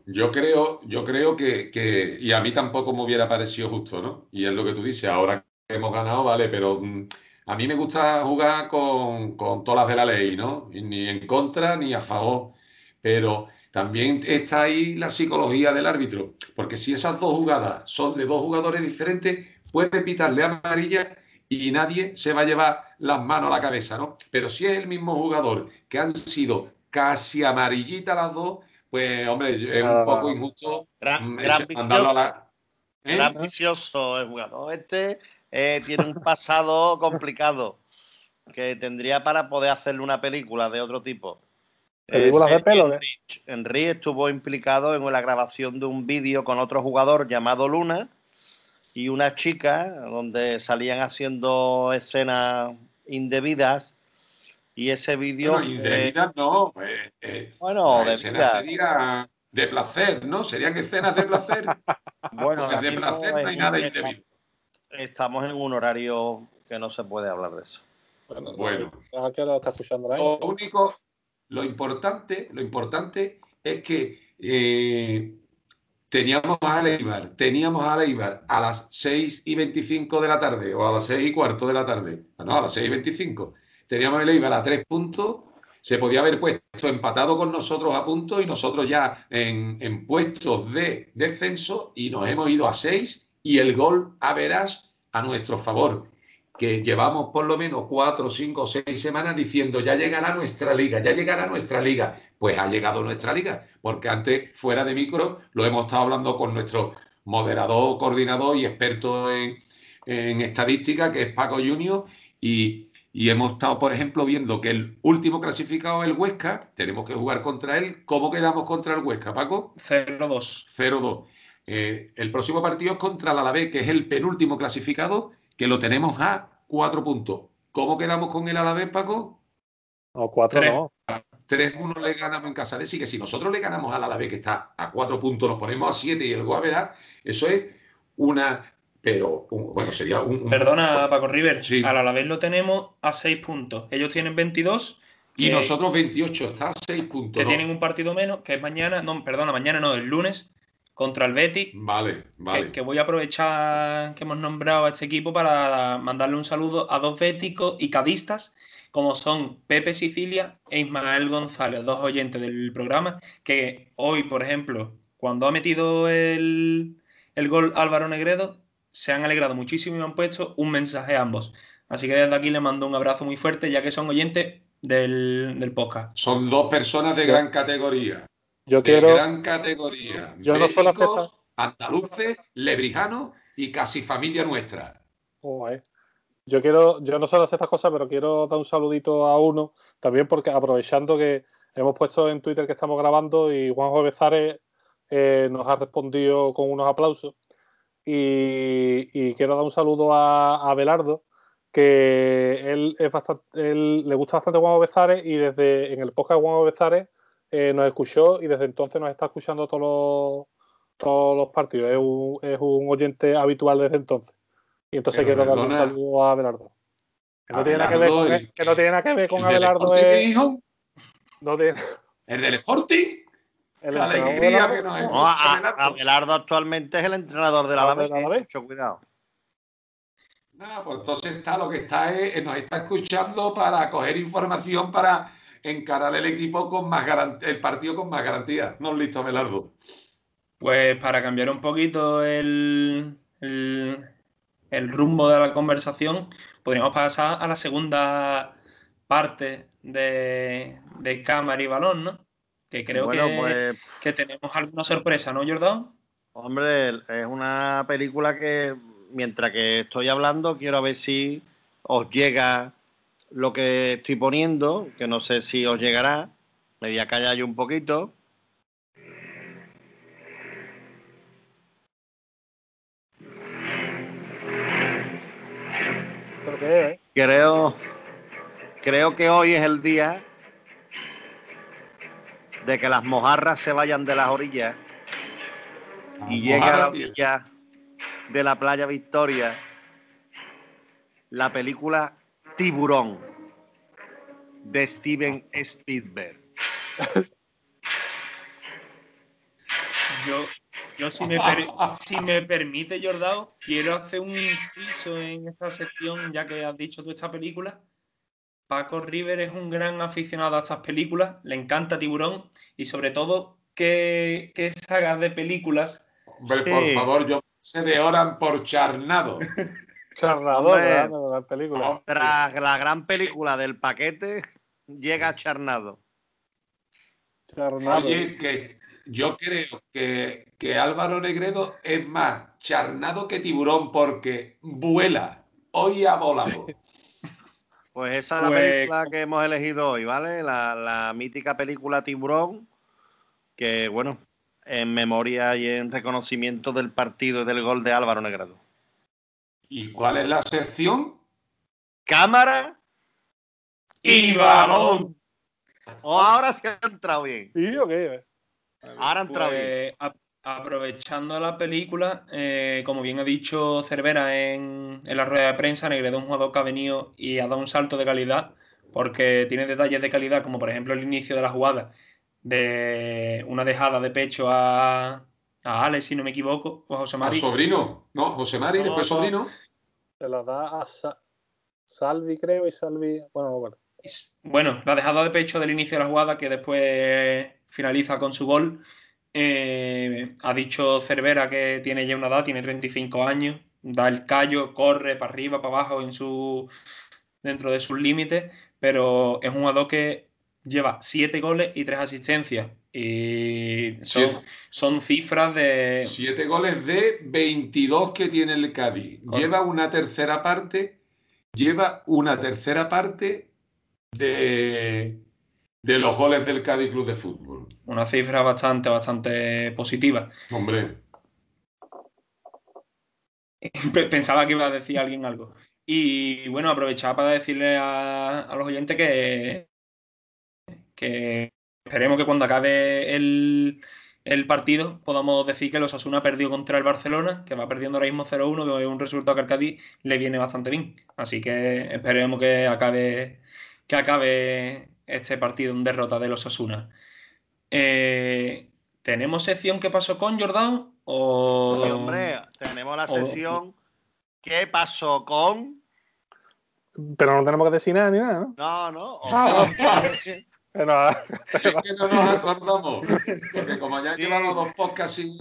Yo creo, yo creo que, y a mí tampoco me hubiera parecido justo, ¿no? Y es lo que tú dices, ahora que hemos ganado, vale, pero mm, a mí me gusta jugar con, todas las de la ley, ¿no? ni en contra ni a favor. Pero también está ahí la psicología del árbitro, porque si esas dos jugadas son de dos jugadores diferentes, puede pitarle amarilla y nadie se va a llevar las manos a la cabeza, ¿no? Pero si es el mismo jugador que han sido casi amarillitas las dos, pues hombre, es un poco injusto gran, mm, gran vicioso, ¿Eh? gran vicioso el jugador. Este eh, tiene un pasado complicado que tendría para poder hacerle una película de otro tipo. ¿Películas de pelo? Henry, estuvo implicado en la grabación de un vídeo con otro jugador llamado Luna y una chica donde salían haciendo escenas indebidas y ese vídeo. Bueno, de no. Eh, eh, bueno, de escenas sería de placer, ¿no? Serían escenas de placer. bueno, de placer no hay nada indebido. Estamos en un horario que no se puede hablar de eso. Bueno, bueno. Lo, está escuchando lo único, lo importante, lo importante es que eh, teníamos a Leibar, teníamos a Leibar a las 6 y 25 de la tarde o a las 6 y cuarto de la tarde, no, a las 6 y 25 teníamos el Eibar a tres puntos, se podía haber puesto empatado con nosotros a puntos y nosotros ya en, puestos de descenso y nos hemos ido a seis y el gol a verás a nuestro favor, que llevamos por lo menos cuatro, cinco, seis semanas diciendo ya llegará nuestra liga, ya llegará nuestra liga. Pues ha llegado nuestra liga, porque antes fuera de micro lo hemos estado hablando con nuestro moderador, coordinador y experto en, en estadística, que es Paco Junior, y Y hemos estado, por ejemplo, viendo que el último clasificado es el Huesca, tenemos que jugar contra él. ¿Cómo quedamos contra el Huesca, Paco? 0-2. 0-2. Eh, el próximo partido es contra el Alavés, que es el penúltimo clasificado, que lo tenemos a cuatro puntos. ¿Cómo quedamos con el Alavés, Paco? No, cuatro Tres. no. 3-1 le ganamos en casa de sí, que si nosotros le ganamos al Alavés, que está a cuatro puntos, nos ponemos a siete y el Guaverá, eso es una. Pero, un- bueno, sería un. un- Perdona, Paco River. Sí. Al Alavés lo tenemos a 6 puntos. Ellos tienen 22. Y que- nosotros 28, está a 6 puntos. Que ¿no? tienen un partido menos, que es mañana. No, perdona, mañana no, el lunes. Contra el Betis. Vale, vale. Que, que voy a aprovechar que hemos nombrado a este equipo para mandarle un saludo a dos béticos y cadistas, como son Pepe Sicilia e Ismael González, dos oyentes del programa, que hoy, por ejemplo, cuando ha metido el, el gol Álvaro Negredo, se han alegrado muchísimo y me han puesto un mensaje a ambos. Así que desde aquí les mando un abrazo muy fuerte, ya que son oyentes del, del podcast. Son dos personas de gran categoría. Yo de quiero. gran categoría. yo no solo andaluces, lebrijanos y casi familia nuestra. Joder. Yo quiero, yo no solo hacer estas cosas, pero quiero dar un saludito a uno, también porque aprovechando que hemos puesto en Twitter que estamos grabando y Juanjo Bezares eh, nos ha respondido con unos aplausos. Y, y quiero dar un saludo a, a Belardo, que él es bastante, él le gusta bastante Juanjo Bezares y desde en el podcast de Juanjo Bezares eh, nos escuchó y desde entonces nos está escuchando todos los, todos los partidos. Es un, es un oyente habitual desde entonces. Y entonces Pero quiero darle un saludo a Abelardo. Que no, A tiene nada que, ver Abelardo, con, el- que no tiene nada que ver con ¿El del Abelardo. Sporting, es- hijo? no tiene- ¿El del Sporting? el La de alegría Abelardo- que nos No, a- escucha a- Abelardo. Abelardo actualmente es el entrenador del Alavés. Mucho cuidado. Ah, pues entonces está lo que está es, nos está escuchando para coger información para encarar el equipo con más garantía, el partido con más garantía. No listo, Abelardo. Pues para cambiar un poquito el, el, el rumbo de la conversación, podríamos pasar a la segunda parte de, de cámara y balón, ¿no? Que creo bueno, que, pues, que tenemos alguna sorpresa, ¿no, Jordán? hombre, es una película que mientras que estoy hablando quiero ver si os llega lo que estoy poniendo, que no sé si os llegará. Me voy a callar yo un poquito. ¿Pero qué es, eh? Creo, creo que hoy es el día de que las mojarras se vayan de las orillas y llegue a la orilla de la playa Victoria la película Tiburón de Steven Spielberg. Yo, yo si, me per- si me permite, Jordán, quiero hacer un inciso en esta sección, ya que has dicho tú esta película. Paco River es un gran aficionado a estas películas, le encanta Tiburón y sobre todo qué, qué sagas de películas Hombre, por favor, yo se de Oran por charnado. Charnador, Hombre. ¿verdad? de la película. Tras la gran película del paquete, llega Charnado. Charnado. Oye, que yo creo que, que Álvaro Negredo es más charnado que tiburón porque vuela. Hoy ha volado. Pues esa es la Pues- película que hemos elegido hoy, ¿vale? La, la mítica película Tiburón, que bueno, en memoria y en reconocimiento del partido y del gol de Álvaro Negredo. ¿Y cuál es la sección? Cámara ¡Y balón! o ahora se ha entrado bien. ¿Sí o qué? Ahora ha entrado bien. Pues, a- aprovechando la película, eh, como bien ha dicho Cervera en, en la rueda de prensa, Negredo es un jugador que ha venido y ha dado un salto de calidad, porque tiene detalles de calidad, como por ejemplo el inicio de la jugada, de una dejada de pecho a, a Alex, si no me equivoco, o a José A Mari. sobrino. No, José Mari, No, después no. sobrino. Se la da a Sa- Salvi, creo, y Salvi. Bueno, bueno. Bueno, la dejada de pecho del inicio de la jugada, que después finaliza con su gol. Eh, ha dicho Cervera que tiene ya una edad, tiene 35 años, da el callo, corre para arriba, para abajo en su, dentro de sus límites, pero es un jugador que lleva 7 goles y 3 asistencias. Y son, son cifras de. Siete goles de 22 que tiene el Cádiz. Correcto. Lleva una tercera parte lleva una tercera parte de, de los goles del Cádiz Club de Fútbol. Una cifra bastante, bastante positiva. Hombre. Pensaba que iba a decir alguien algo. Y bueno, aprovechaba para decirle a, a los oyentes que, que esperemos que cuando acabe el, el partido podamos decir que los Asuna perdió contra el Barcelona, que va perdiendo ahora mismo 0-1, que es un resultado que al Cádiz le viene bastante bien. Así que esperemos que acabe, que acabe este partido en derrota de los Asuna. Eh, ¿Tenemos sección que pasó con Jordao? O... Sí, hombre, tenemos la sesión ¿Qué pasó con? Pero no tenemos que decir nada ni nada, ¿no? No, no. Ah, Pero, Es que no nos acordamos. Porque como ya Sí. llevamos dos podcasts sin,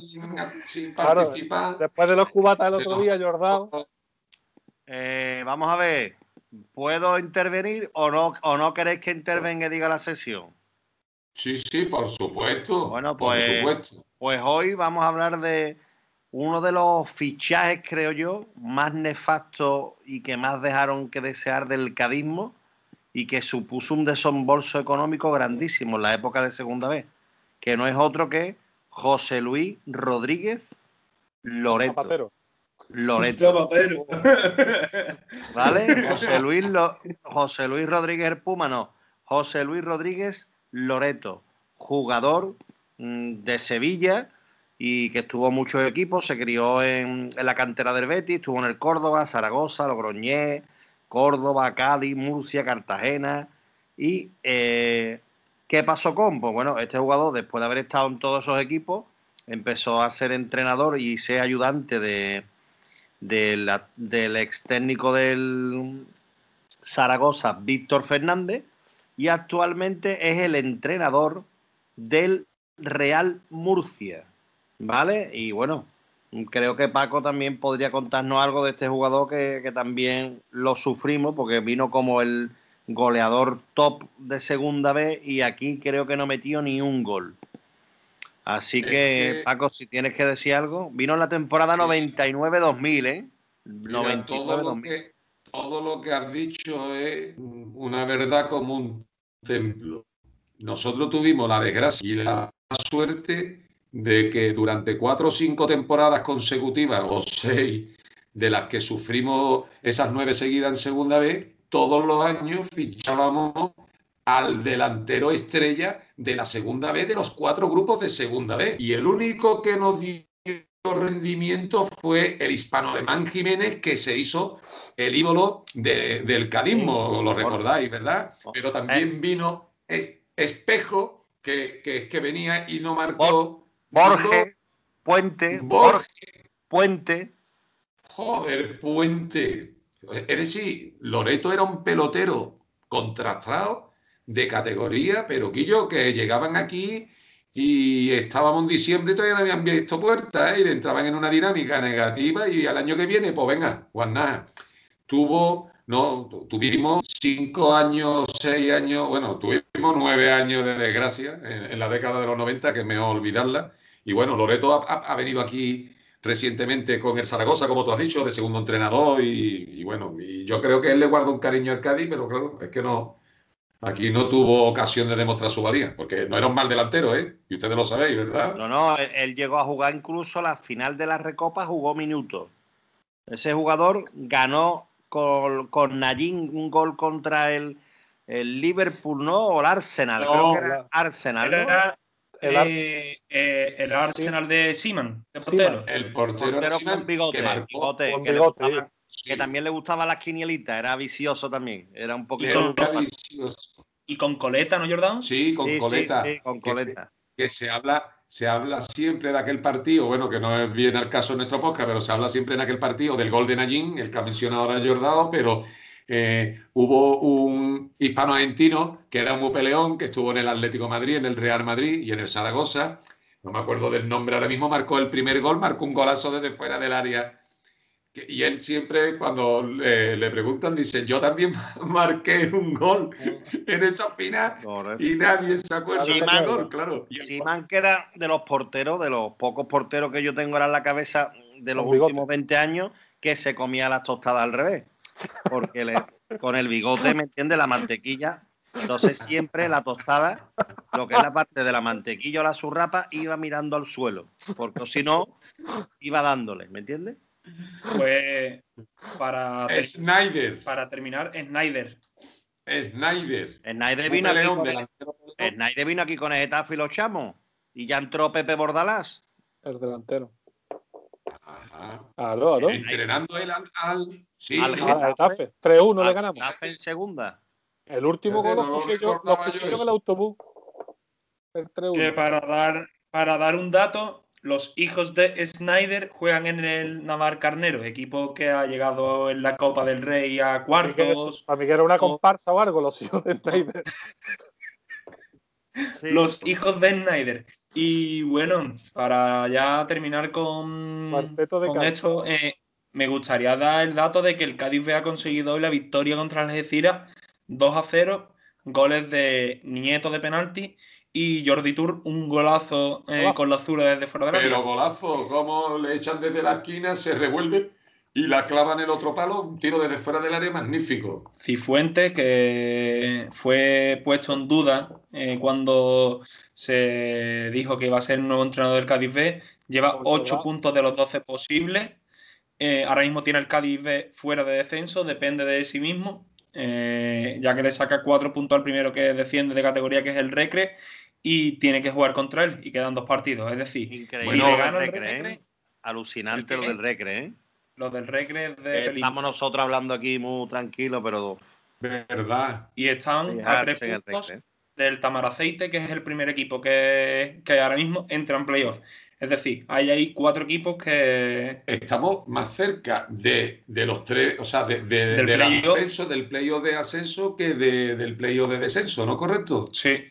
sin Claro, participar. después de los cubatas el se otro día, Jordao. Eh, vamos a ver. ¿Puedo intervenir o no, o no queréis que intervenga y diga la sesión? Sí, sí, por supuesto. Bueno, por pues- supuesto. Pues hoy vamos a hablar de uno de los fichajes, creo yo, más nefastos y que más dejaron que desear del cadismo y que supuso un desembolso económico grandísimo en la época de Segunda vez, que no es otro que José Luis Rodríguez Loreto. Zapatero. Loreto, ¿vale? José Luis, Lo- José Luis Rodríguez el Puma, no. José Luis Rodríguez Loreto, jugador mm, de Sevilla y que estuvo en muchos equipos, se crió en, en la cantera del Betis, estuvo en el Córdoba, Zaragoza, Logroñés, Córdoba, Cádiz, Murcia, Cartagena. ¿Y eh, qué pasó con? Pues bueno, este jugador, después de haber estado en todos esos equipos, empezó a ser entrenador y ser ayudante de, del ex técnico del Zaragoza, Víctor Fernández, y actualmente es el entrenador del Real Murcia. ¿Vale? Y bueno, creo que Paco también podría contarnos algo de este jugador que, que también lo sufrimos, porque vino como el goleador top de segunda vez y aquí creo que no metió ni un gol. Así que, que- Paco, si tienes que decir algo, vino en la temporada Sí. 99-2000, ¿eh? Mira, todo, lo 99-2000. que, todo lo que has dicho es una verdad como un templo. Nosotros tuvimos la desgracia y la suerte de que durante cuatro o cinco temporadas consecutivas, o seis, de las que sufrimos esas nueve seguidas en segunda vez, todos los años fichábamos al delantero estrella de la segunda vez de los cuatro grupos de segunda vez. Y el único que nos dio rendimiento fue el hispano-alemán Jiménez, que se hizo el ídolo de- del cadismo, lo recordáis, ¿verdad? Pero también vino es- Espejo, que, que, que venía y no marcó. Borges, Puente, Borges, Puente. joder, Puente. Es decir, Loreto era un pelotero contrastado de categoría, pero Quillo, que llegaban aquí y estábamos en diciembre y todavía no habían visto puertas ¿eh? y entraban en una dinámica negativa y al año que viene, pues venga, Guanaja. Tuvo, no, tu- tuvimos cinco años, seis años, bueno, tuvimos nueve años de desgracia en, en la década de los 90, que es mejor olvidarla. Y bueno, Loreto ha, ha- ha venido aquí recientemente con el Zaragoza, como tú has dicho, de segundo entrenador y, y bueno, y yo creo que él le guarda un cariño al Cádiz, pero claro, es que no, aquí no tuvo ocasión de demostrar su valía, porque no era un mal delantero, ¿eh? Y ustedes lo sabéis, ¿verdad? No, no, él, él llegó a jugar incluso la final de la Recopa, jugó minutos. Ese jugador ganó con, con Nayín un gol contra el, el Liverpool, ¿no? O el Arsenal, No, creo que era Arsenal, ¿no? Era El eh, eh, el Arsenal de Seaman, de Seaman. portero. El portero, con bigote, que marcó, bigote, Con que, le bigote, gustaba- sí, que también le gustaban las quinielitas, era vicioso también, era un poquito... vicioso. Y con coleta, ¿no, Jordán? Sí, con Sí, coleta. sí, con que se- coleta. que se habla, se habla siempre de aquel partido, bueno, que no es bien al caso en nuestro podcast, pero se habla siempre en aquel partido del gol de Nayín, el que ha mencionado ahora Jordao, pero eh, hubo un hispano-argentino que era un peleón, que estuvo en el Atlético de Madrid, en el Real Madrid y en el Zaragoza, no me acuerdo del nombre ahora mismo, marcó el primer gol, marcó un golazo desde fuera del área. Y él siempre, cuando le, le preguntan, dice, yo también marqué un gol en esa final Correcto. y nadie se acuerda Sí, del man. gol, claro. Simán, que era de los porteros, de los pocos porteros que yo tengo ahora en la cabeza de los últimos 20 años, que se comía las tostadas al revés. Porque le- con el bigote, ¿me entiendes? La mantequilla. Entonces siempre la tostada, lo que es la parte de la mantequilla o la surrapa, iba mirando al suelo, porque si no, iba dándole, ¿me entiendes? Pues para, ter- Snyder. para terminar, Snyder. Snyder. Snyder vino, aquí con, peleón. Snyder vino aquí con el Getafe y los chamos. Y ya entró Pepe Bordalás. El delantero. Ajá. Aló, aló. Entrenando él al. al- sí, Al ¿no? Ah, Getafe. 3-1 le ganamos. Getafe en segunda. El último gol lo no puse yo, puse yo en el autobús. El Que 3-1. para dar, para dar un dato, los hijos de Snyder juegan en el Navar Carnero, equipo que ha llegado en la Copa del Rey a que cuartos. Para mí que era una comparsa o algo, los hijos de Snyder. Sí. Los hijos de Snyder. Y bueno, para ya terminar con, con esto, eh, me gustaría dar el dato de que el Cádiz B ha conseguido hoy la victoria contra el Algeciras 2 a 0, goles de Nieto de penalti y Jordi Tour un golazo eh, con la azul desde fuera de la Pero golazo, como le echan desde la esquina, se revuelve y la clava en el otro palo, un tiro desde fuera del área magnífico. Cifuentes, que fue puesto en duda eh, cuando se dijo que iba a ser el nuevo entrenador del Cádiz B, lleva Pues 8 va. puntos de los 12 posibles. Eh, ahora mismo tiene el Cádiz B fuera de descenso, depende de sí mismo, eh, ya que le saca 4 puntos al primero que desciende de categoría, que es el Recre, y tiene que jugar contra él, y quedan dos partidos. Es decir, Increíble. si Bueno, le gana el el Recre, Recre. Alucinante ¿El lo del Recre, ¿eh? Los del Recre es de Eh, película. Estamos nosotros hablando aquí muy tranquilos, pero ¿Verdad? Y están a fijarse tres puntos del Tamaraceite, que es el primer equipo que, que ahora mismo entra en playoff. Es decir, hay ahí cuatro equipos que. Estamos más cerca de, de los tres, o sea, de, de- Del del playoff. ascenso, del playoff de ascenso que de- del playoff de descenso, ¿no correcto? Sí.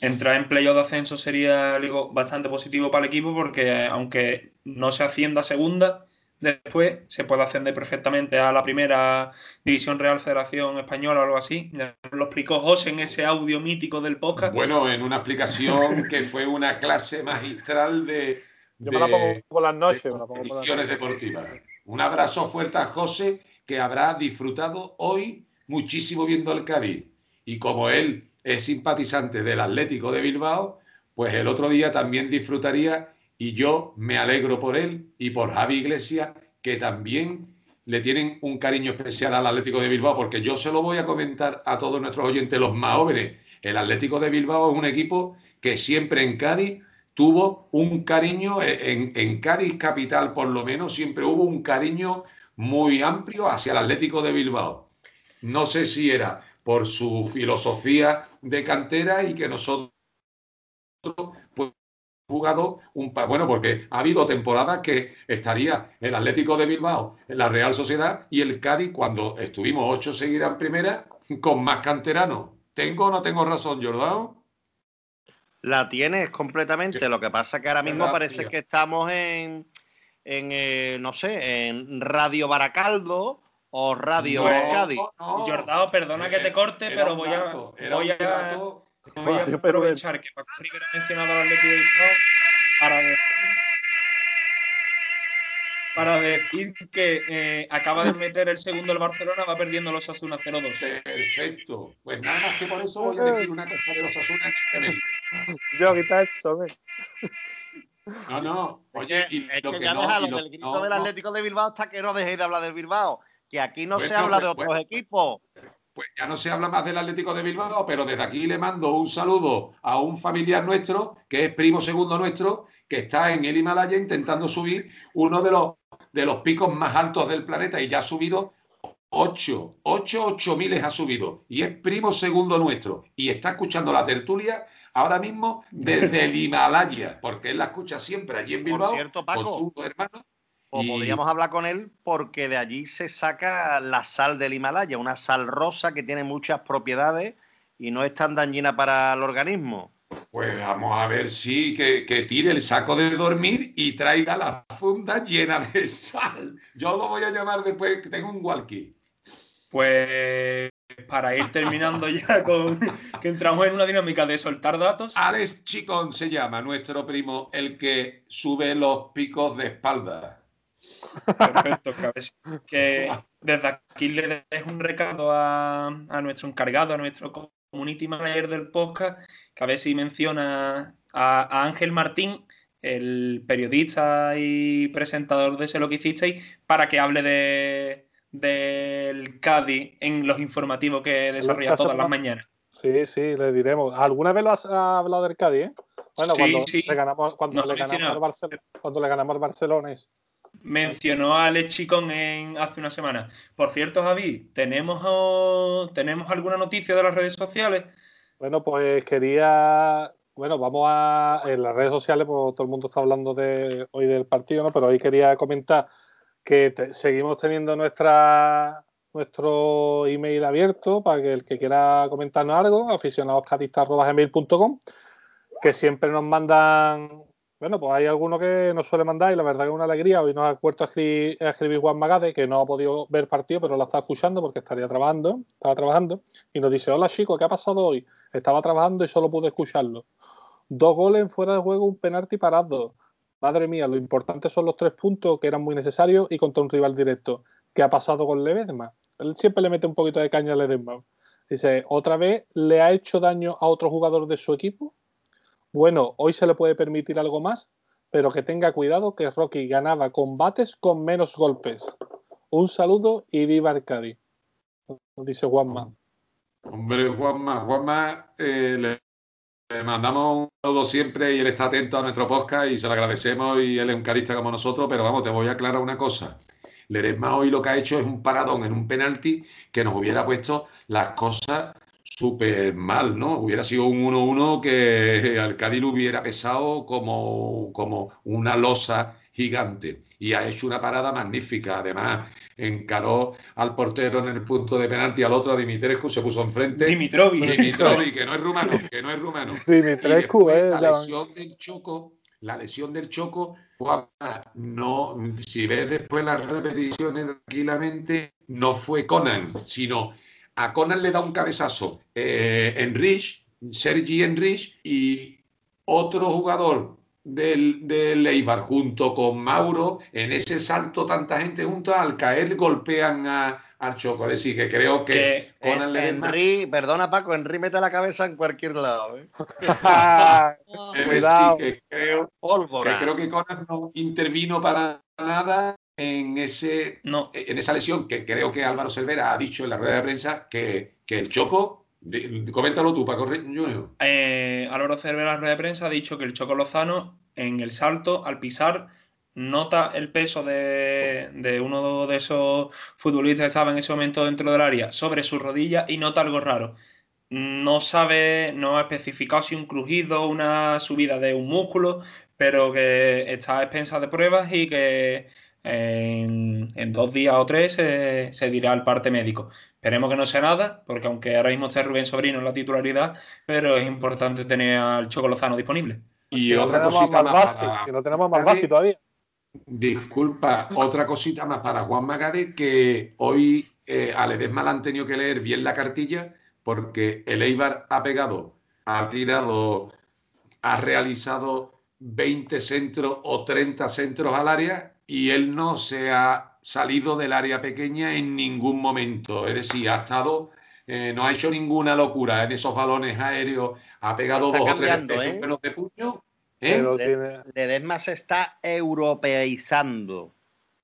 Entrar en playoff de ascenso sería algo bastante positivo para el equipo porque aunque no se ascienda a segunda, después se puede ascender perfectamente a la primera División Real Federación Española o algo así. Lo explicó José en ese audio mítico del podcast. Bueno, en una explicación que fue una clase magistral de, Yo me la pongo de- por las noches. de me la pongo por las noches. deportivas. Un abrazo fuerte a José, que habrá disfrutado hoy muchísimo viendo al Cádiz. Y como él es simpatizante del Atlético de Bilbao, pues el otro día también disfrutaría y yo me alegro por él y por Javi Iglesias, que también le tienen un cariño especial al Atlético de Bilbao, porque yo se lo voy a comentar a todos nuestros oyentes, los más jóvenes. El Atlético de Bilbao es un equipo que siempre en Cádiz tuvo un cariño, eh, en, en Cádiz capital por lo menos, siempre hubo un cariño muy amplio hacia el Atlético de Bilbao. No sé si era por su filosofía de cantera y que nosotros pues, jugado un bueno porque ha habido temporadas que estaría el Atlético de Bilbao en la Real Sociedad y el Cádiz cuando estuvimos ocho seguidas en primera con más canteranos. ¿Tengo o no tengo razón, Jordán? La tienes completamente. Sí. Lo que pasa que ahora mismo Gracias. parece que estamos en, en eh, no sé, en Radio Baracaldo o Radio No, Cádiz. no. Jordao, perdona que te corte, pero voy a, dato, voy a, voy a aprovechar que Paco Rivera ha mencionado al Atlético de Bilbao para decir, para decir que eh, acaba de meter el segundo el Barcelona, va perdiendo los Asuna 0-2. Perfecto. Pues nada más que por eso voy a decir una cosa de los Asuna en este. Yo, quita eso. No, no. Oye, y es lo que que ya no, déjalo y lo del grito no, del no, Atlético de Bilbao hasta que no dejéis de hablar del Bilbao. Que aquí no se habla de pues, otros equipos. Pues ya no se habla más del Atlético de Bilbao, pero desde aquí le mando un saludo a un familiar nuestro, que es primo segundo nuestro, que está en el Himalaya intentando subir uno de los, de los picos más altos del planeta y ya ha subido 8, 8, 8 miles ha subido. Y es primo segundo nuestro. Y está escuchando la tertulia ahora mismo desde el Himalaya, porque él la escucha siempre allí en Por Bilbao con Paco, sus hermanos. O y- podríamos hablar con él porque de allí se saca la sal del Himalaya, una sal rosa que tiene muchas propiedades y no es tan dañina para el organismo. Pues vamos a ver si que, que tire el saco de dormir y traiga la funda llena de sal. Yo lo voy a llamar después, que tengo un walkie. Pues para ir terminando ya con que entramos en una dinámica de soltar datos. Alex Chicón se llama, nuestro primo, el que sube los picos de espalda. Perfecto, que, que desde aquí le dejo un recado a, a, nuestro encargado, a nuestro community manager del podcast, que a ver si menciona a, a Ángel Martín, el periodista y presentador de ese lo que hicisteis, para que hable de, del Cádiz en los informativos que desarrolla todas las mañanas. Sí, sí, le diremos. ¿Alguna vez lo has hablado del Cádiz? Eh? Bueno, cuando, Le ganamos, cuando, le ganamos al Barcelona, cuando le ganamos al Barcelona. Mencionó a Alex en, hace una semana. Por cierto, Javi, ¿tenemos, ¿tenemos alguna noticia de las redes sociales? Bueno, pues quería. Bueno, vamos a. En las redes sociales, pues todo el mundo está hablando de hoy del partido, ¿no? Pero hoy quería comentar que seguimos teniendo nuestra nuestro email abierto para que el que quiera comentarnos algo, aficionadoscatistas.gmail.com, que siempre nos mandan, bueno, pues hay algunos que nos suele mandar y la verdad que es una alegría. Hoy nos ha vuelto a escribir, Juan Magade, que no ha podido ver partido, pero lo está escuchando porque estaría trabajando, estaba trabajando, y nos dice, hola chicos, ¿qué ha pasado hoy? Estaba trabajando y solo pude escucharlo. Dos goles en fuera de juego, un penalti parado. Madre mía, lo importante son los tres puntos que eran muy necesarios y contra un rival directo. ¿Qué ha pasado con Ledesma? Él siempre le mete un poquito de caña a Ledesma. Dice, ¿otra vez le ha hecho daño a otro jugador de su equipo? Bueno, hoy se le puede permitir algo más, pero que tenga cuidado que Rocky ganaba combates con menos golpes. Un saludo y viva Arcadi. Dice Juanma. Hombre, Juanma, Juanma, eh, le, mandamos un saludo siempre y él está atento a nuestro podcast y se lo agradecemos y él es un carista como nosotros, pero vamos, te voy a aclarar una cosa. Ledesma hoy lo que ha hecho es un paradón en un penalti que nos hubiera puesto las cosas súper mal, ¿no? Hubiera sido un 1-1 que al Cádiz hubiera pesado como, como una losa gigante. Y ha hecho una parada magnífica. Además, encaró al portero en el punto de penalti, al otro, a Dimitrescu, se puso enfrente. Dimitrovi. Dimitrovi, que no es rumano, que no es rumano. Dimitrescu, eh, la lesión del Choco, la lesión del Choco no, si ves después las repeticiones tranquilamente, no fue Conan, sino a Conan le da un cabezazo eh, Enrich, Sergi Enrich y otro jugador del, del Eibar junto con Mauro, en ese salto tanta gente junto al caer golpean a, al Choco. Es decir, que creo que, Conan Henry, perdona Paco, Henry mete la cabeza en cualquier lado. ¿eh? es decir, que creo, que creo que Conan no intervino para nada en, ese, en esa lesión que creo que Álvaro Cervera ha dicho en la rueda de prensa que, que el Choco Coméntalo tú, Paco Junior. Eh, Álvaro Cervera en la rueda de prensa ha dicho que el Choco Lozano en el salto, al pisar, nota el peso de, de, uno de esos futbolistas que estaba en ese momento dentro del área sobre su rodilla y nota algo raro. No sabe, no ha especificado si un crujido, una subida de un músculo, pero que está a expensas de pruebas y que en, dos días o tres se, dirá al parte médico. Esperemos que no sea nada, porque aunque ahora mismo esté Rubén Sobrino en la titularidad, pero es importante tener al Chocolozano disponible. Y otra cosita más, si no tenemos más base todavía. Disculpa, otra cosita más para Juan Magade, que hoy eh, a Ledesma le han tenido que leer bien la cartilla, porque el Eibar ha pegado, ha tirado, ha realizado 20 centros o 30 centros al área y él no se ha salido del área pequeña en ningún momento. Es decir, ha estado, eh, no ha hecho ninguna locura en esos balones aéreos, ha pegado dos o tres ¿eh? de puño. ¿eh? Ledesma se está europeizando.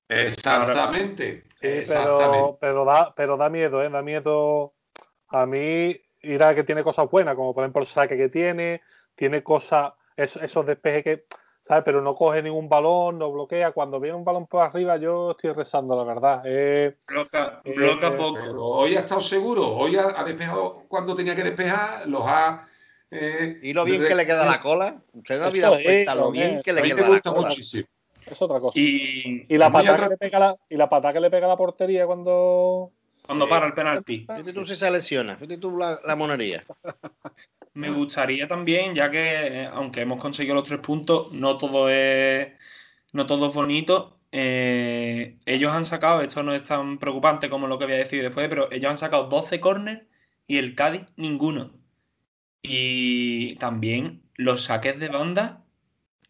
Exactamente. Pero, pero, da, pero da miedo, ¿eh? da miedo. A mí, irá que tiene cosas buenas, como por ejemplo el saque que tiene, tiene cosas, esos despejes que ¿sabes? Pero no coge ningún balón, no bloquea. Cuando viene un balón por arriba, yo estoy rezando, la verdad. Eh, bloca, bloca eh, poco. hoy ha estado seguro, hoy ha, despejado cuando tenía que despejar, los ha. Eh, y lo bien que le queda la cola. Usted no ha dado cuenta lo bien que le queda la cola. Muchísimo. Es otra cosa. Y, y la patada que le pega la, y la patada que le pega la portería cuando. Cuando para el penalti. Fíjate tú si se lesiona, fíjate tú la, la monería. me gustaría también, ya que eh, aunque hemos conseguido los tres puntos, no todo es, no todo es bonito. Eh, ellos han sacado, esto no es tan preocupante como lo que voy a decir después, pero ellos han sacado 12 corners y el Cádiz ninguno. Y también los saques de banda,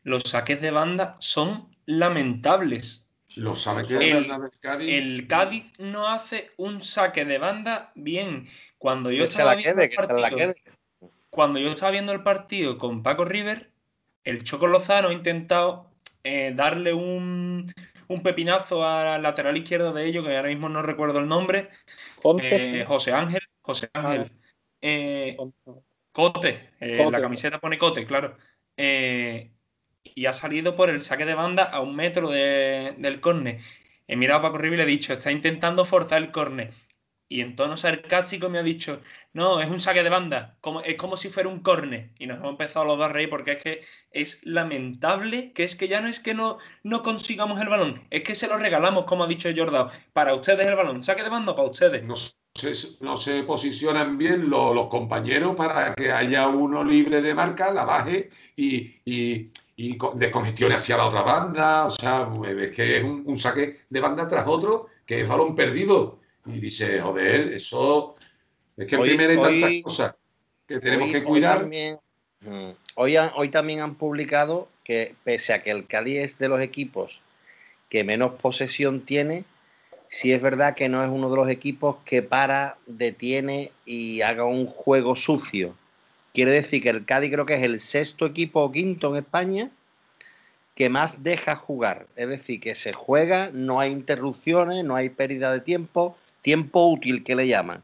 los saques de banda son lamentables. Lo sabe que El- el, Cádiz. El Cádiz no hace un saque de banda bien. Cuando yo Que se la viendo quede, el que se la quede. Cuando yo estaba viendo el partido con Paco River, el Choco Lozano ha intentado eh, darle un, un pepinazo al lateral izquierdo de ellos, que ahora mismo no recuerdo el nombre, eh. José Ángel, José Ángel, eh. Cote, Cote. la camiseta pone Cote, claro. Y ha salido por el saque de banda a un metro de- del córner. He mirado a Paco River y le he dicho, está intentando forzar el córner. Y en tono sarcástico me ha dicho, no, es un saque de banda, como, es como si fuera un córner. Y nos hemos empezado los dos a reír porque es que es lamentable que es que ya no es que no, no consigamos el balón, es que se lo regalamos, como ha dicho Jordao. Para ustedes el balón, saque de banda para ustedes. No se, posicionan bien lo- los compañeros para que haya uno libre de marca, la baje y, y, y co- descongestione hacia la otra banda. O sea, es que es un saque de banda tras otro que es balón perdido. Y dice, joder, eso es que Hoy- primera hay tantas cosas que tenemos Hoy- que cuidar. también, mm, hoy, hoy también han publicado que pese a que el Cádiz es de los equipos que menos posesión tiene, sí es verdad que no es uno de los equipos que para, detiene y haga un juego sucio. Quiere decir que el Cádiz creo que es el sexto equipo o quinto en España que más deja jugar. Es decir, que se juega, no hay interrupciones, no hay pérdida de tiempo, tiempo útil que le llaman.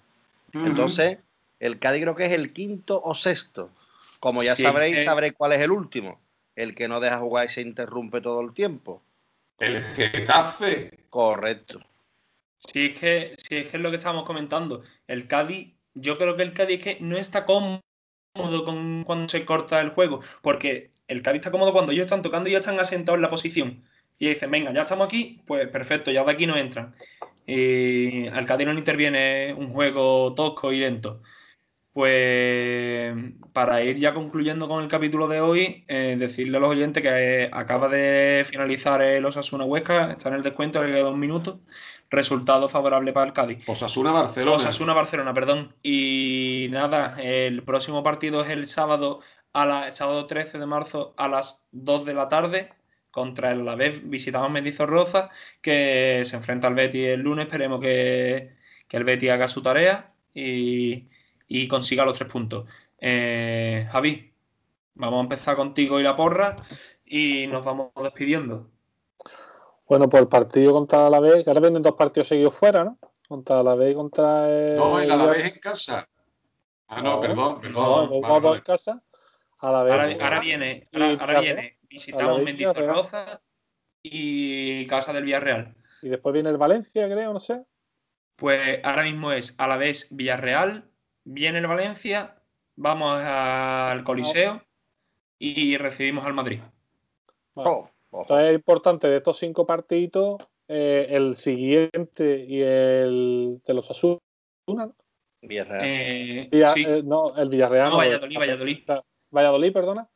Entonces, el Cádiz creo que es el quinto o sexto. Como ya Sí, sabréis, sabréis cuál es el último. El que no deja jugar y se interrumpe todo el tiempo. El Getafe. Correcto. Si es que, si es que es lo que estábamos comentando. El Cádiz, yo creo que el Cádiz es que no está cómodo con cuando se corta el juego. Porque el Cádiz está cómodo cuando ellos están tocando y ya están asentados en la posición. Y dicen, venga, ya estamos aquí, pues perfecto, ya de aquí no entran. Y al Cádiz no le interviene un juego tosco y lento. Pues para ir ya concluyendo con el capítulo de hoy, eh, decirle a los oyentes que eh, acaba de finalizar el Osasuna Huesca, está en el descuento, le quedan dos minutos. Resultado favorable para el Cádiz. Osasuna Barcelona. Osasuna Barcelona, perdón. Y nada, el próximo partido es el sábado a la, el sábado 13 de marzo a las 2 de la tarde contra el Alavés. Visitamos Mendizorroza, que se enfrenta al Betis el lunes. Esperemos que, que el Betis haga su tarea y, y consiga los tres puntos. Eh, Javi, vamos a empezar contigo y la porra y nos vamos despidiendo. Bueno, pues el partido contra la B, que ahora vienen dos partidos seguidos fuera, ¿no? Contra la B y contra el. No, el Alavés en casa. Ah, no, No, perdón, No, perdón. vamos Vale, a vale. casa. A la vez. Ahora, ahora viene, ahora, viene, visitamos Mendizorroza y Casa del Villarreal. Y después viene el Valencia, creo, no sé. Pues ahora mismo es a la vez Villarreal, viene el Valencia, vamos al Coliseo y recibimos al Madrid. Vale. Oh. Entonces es importante de estos cinco partidos, eh, el siguiente y el de los Asuna, ¿no? Villarreal. Eh, Villa- sí, eh, no, el Villarreal. No, no, Valladolid, Valladolid. Valladolid, perdona.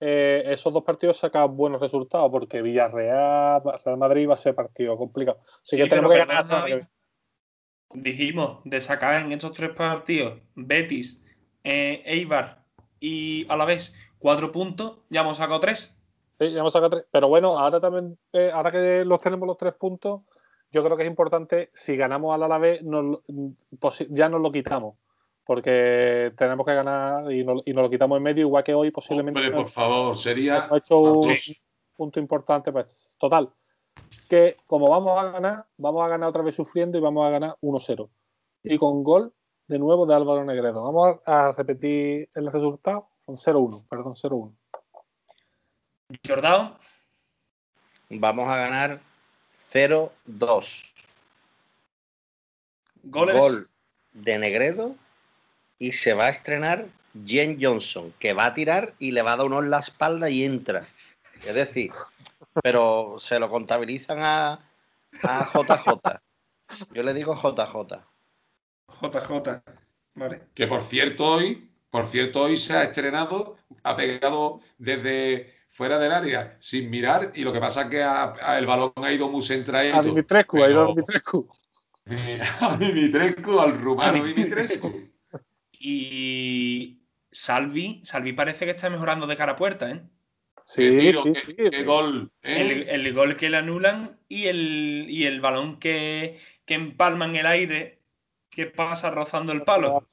Eh, esos dos partidos sacan buenos resultados porque Villarreal, Real Madrid va a ser partido complicado. Así Sí, que tenemos que ganar. Javi. dijimos de sacar en estos tres partidos Betis, eh, Eibar y a la vez cuatro puntos, ya hemos sacado tres. Sí, ya hemos sacado tres. Pero bueno, ahora también, eh, ahora que los tenemos los tres puntos, yo creo que es importante, si ganamos al Alavés, nos posi- ya nos lo quitamos. Porque tenemos que ganar y, no- y nos lo quitamos en medio, igual que hoy posiblemente Hombre, por favor, sería hemos hecho un punto importante. Pues, total, que como vamos a ganar, vamos a ganar otra vez sufriendo y vamos a ganar 1-0. Y con gol de nuevo de Álvaro Negredo. Vamos a, repetir el resultado. Son 0-1, perdón, 0-1. Jordao, Vamos a ganar 0-2. goles. Gol de Negredo y se va a estrenar Jen Johnson, que va a tirar y le va a dar uno en la espalda y entra. Es decir, pero se lo contabilizan a, a JJ. Yo le digo JJ. JJ. Vale. Que por cierto hoy, por cierto hoy se ha estrenado, ha pegado desde fuera del área sin mirar y lo que pasa es que el balón ha ido muy centradito. A Dimitrescu, ha ido a Dimitrescu. Eh, a Dimitrescu, al rumano Dimitrescu. Y Salvi, Salvi parece que está mejorando de cara a puerta, ¿eh? Sí, sí, sí, qué gol. ¿eh? El, gol que le anulan y el, y el balón que, que empalma en el aire que pasa rozando el palo.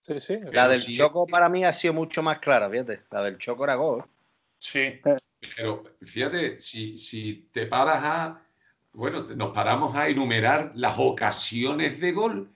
Sí, sí. La del Choco para mí ha sido mucho más clara, fíjate. La del Choco era gol. Sí. Pero fíjate, si, si te paras a. Bueno, nos paramos a enumerar las ocasiones de gol.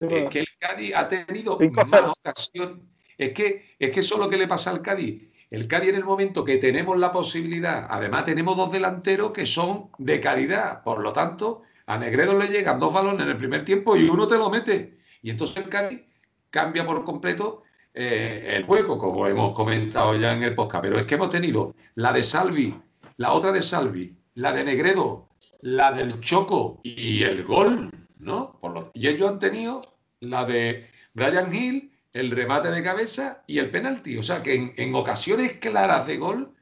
Es que Cádiz ha tenido más ocasiones. Es que, es que eso es lo que le pasa al Cádiz el Cari en el momento que tenemos la posibilidad, además tenemos dos delanteros que son de calidad, por lo tanto, a Negredo le llegan dos balones en el primer tiempo y uno te lo mete. Y entonces el Cari cambia por completo eh, el juego, como hemos comentado ya en el podcast. Pero es que hemos tenido la de Salvi, la otra de Salvi, la de Negredo, la del Choco y el gol, ¿no? Por y ellos han tenido la de Brian Hill el remate de cabeza y el penalti. O sea que en, ocasiones claras de gol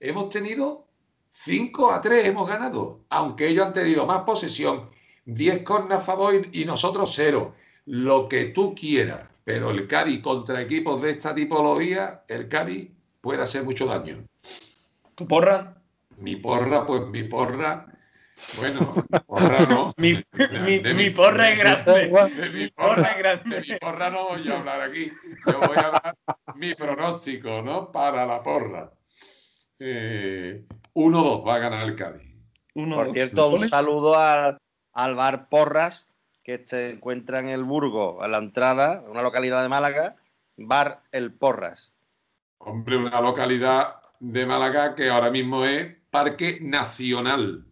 hemos tenido 5 a 3, hemos ganado, aunque ellos han tenido más posesión, 10 cornas a favor y nosotros cero. Lo que tú quieras, pero el Cari contra equipos de esta tipología, el Cari puede hacer mucho daño. ¿Tu porra? Mi porra, pues mi porra bueno, porra no. mi, mi, porra es grande. mi porra es grande. mi porra no voy a hablar aquí. Yo voy a dar mi pronóstico, ¿no? Para la porra. 1-2 eh, va a ganar el Cádiz. Por cierto, un saludo al, al bar Porras, que se encuentra en el Burgo, a la entrada, una localidad de Málaga, bar El Porras. Hombre, una localidad de Málaga que ahora mismo es Parque Nacional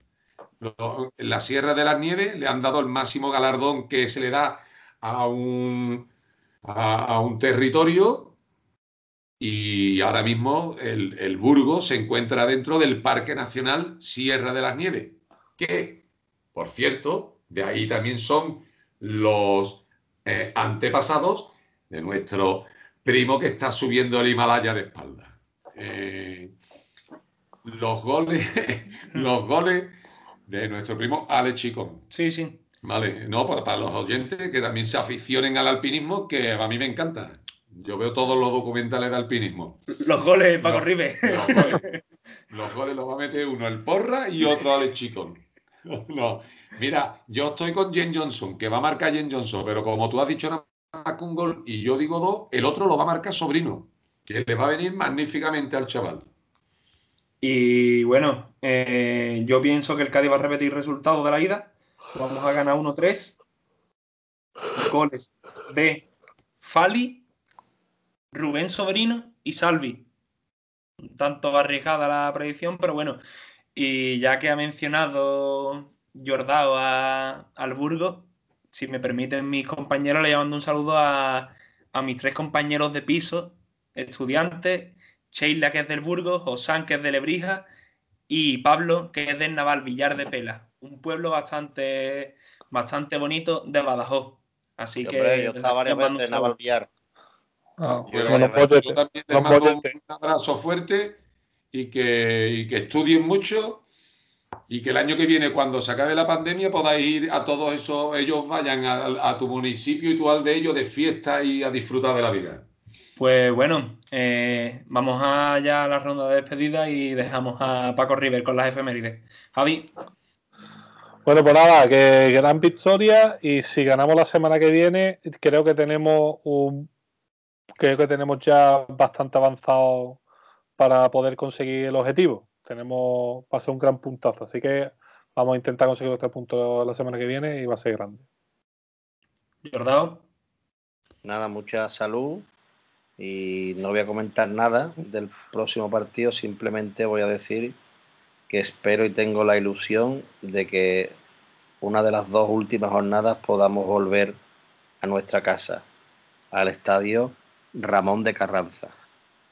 la Sierra de las Nieves le han dado el máximo galardón que se le da a un, a, un territorio y ahora mismo el, el, Burgo se encuentra dentro del Parque Nacional Sierra de las Nieves, que, por cierto, de ahí también son los eh, antepasados de nuestro primo que está subiendo el Himalaya de espalda. Eh, los goles, los goles de nuestro primo Alex Chicón. Sí, sí. Vale, no, para, los oyentes que también se aficionen al alpinismo, que a mí me encanta. Yo veo todos los documentales de alpinismo. Los goles, Paco Ribe. Los goles, los va a meter uno el Porra y otro Alex Chicón. No, mira, yo estoy con Jen Johnson, que va a marcar Jen Johnson, pero como tú has dicho nada un gol y yo digo dos, el otro lo va a marcar Sobrino, que le va a venir magníficamente al chaval. Y bueno, eh, yo pienso que el Cádiz va a repetir el resultado de la ida. Vamos a ganar 1-3. Goles de Fali, Rubén Sobrino y Salvi. Un tanto arriesgada la predicción, pero bueno. Y ya que ha mencionado Jordao al Burgo, si me permiten mis compañeros, le mando un saludo a, a mis tres compañeros de piso, estudiantes, Sheila, que es del Burgos, Josán, que es de Lebrija, y Pablo, que es del Naval Villar de Pela, un pueblo bastante, bastante bonito de Badajoz. Así que. yo estaba varias veces en Naval Villar. Ah, yo, también les mando un abrazo fuerte y que, que estudien mucho y que el año que viene, cuando se acabe la pandemia, podáis ir a todos esos, ellos vayan a, a tu municipio y tú al de ellos de fiesta y a disfrutar de la vida. Pues bueno, eh, vamos allá a la ronda de despedida y dejamos a Paco River con las efemérides. Javi. Bueno, pues nada, que gran victoria y si ganamos la semana que viene, creo que tenemos un creo que tenemos ya bastante avanzado para poder conseguir el objetivo. Tenemos, va a ser un gran puntazo, así que vamos a intentar conseguir los tres puntos la semana que viene y va a ser grande. Jordao. Nada, mucha salud, y no voy a comentar nada del próximo partido, simplemente voy a decir que espero y tengo la ilusión de que una de las dos últimas jornadas podamos volver a nuestra casa, al estadio Ramón de Carranza.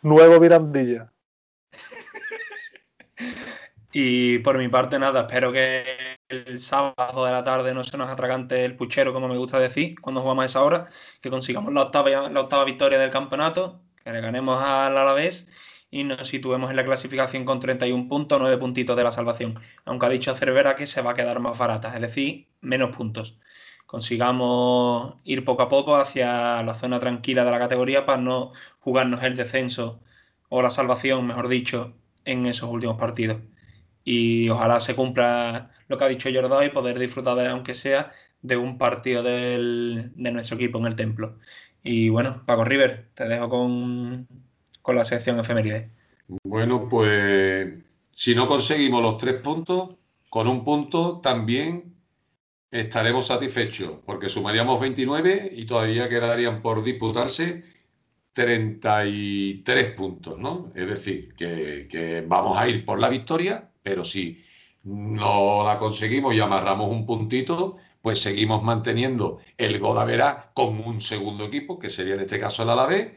Nuevo Mirandilla. y por mi parte nada, espero que el sábado de la tarde no se nos atragante el puchero, como me gusta decir, cuando jugamos a esa hora, que consigamos la octava, la octava victoria del campeonato, que le ganemos al Alavés y nos situemos en la clasificación con 31 puntos, 9 puntitos de la salvación. Aunque ha dicho Cervera que se va a quedar más barata, es decir, menos puntos. Consigamos ir poco a poco hacia la zona tranquila de la categoría para no jugarnos el descenso o la salvación, mejor dicho, en esos últimos partidos. Y ojalá se cumpla lo que ha dicho Jordán y poder disfrutar, de, aunque sea, de un partido de nuestro equipo en el templo. Y bueno, Paco River, te dejo con, con la sección efeméride. Bueno, pues si no conseguimos los tres puntos, con un punto también estaremos satisfechos, porque sumaríamos 29 y todavía quedarían por disputarse 33 puntos, ¿no? Es decir, que, vamos a ir por la victoria, pero si no la conseguimos y amarramos un puntito, pues seguimos manteniendo el gol a verá con un segundo equipo, que sería en este caso el Alavés,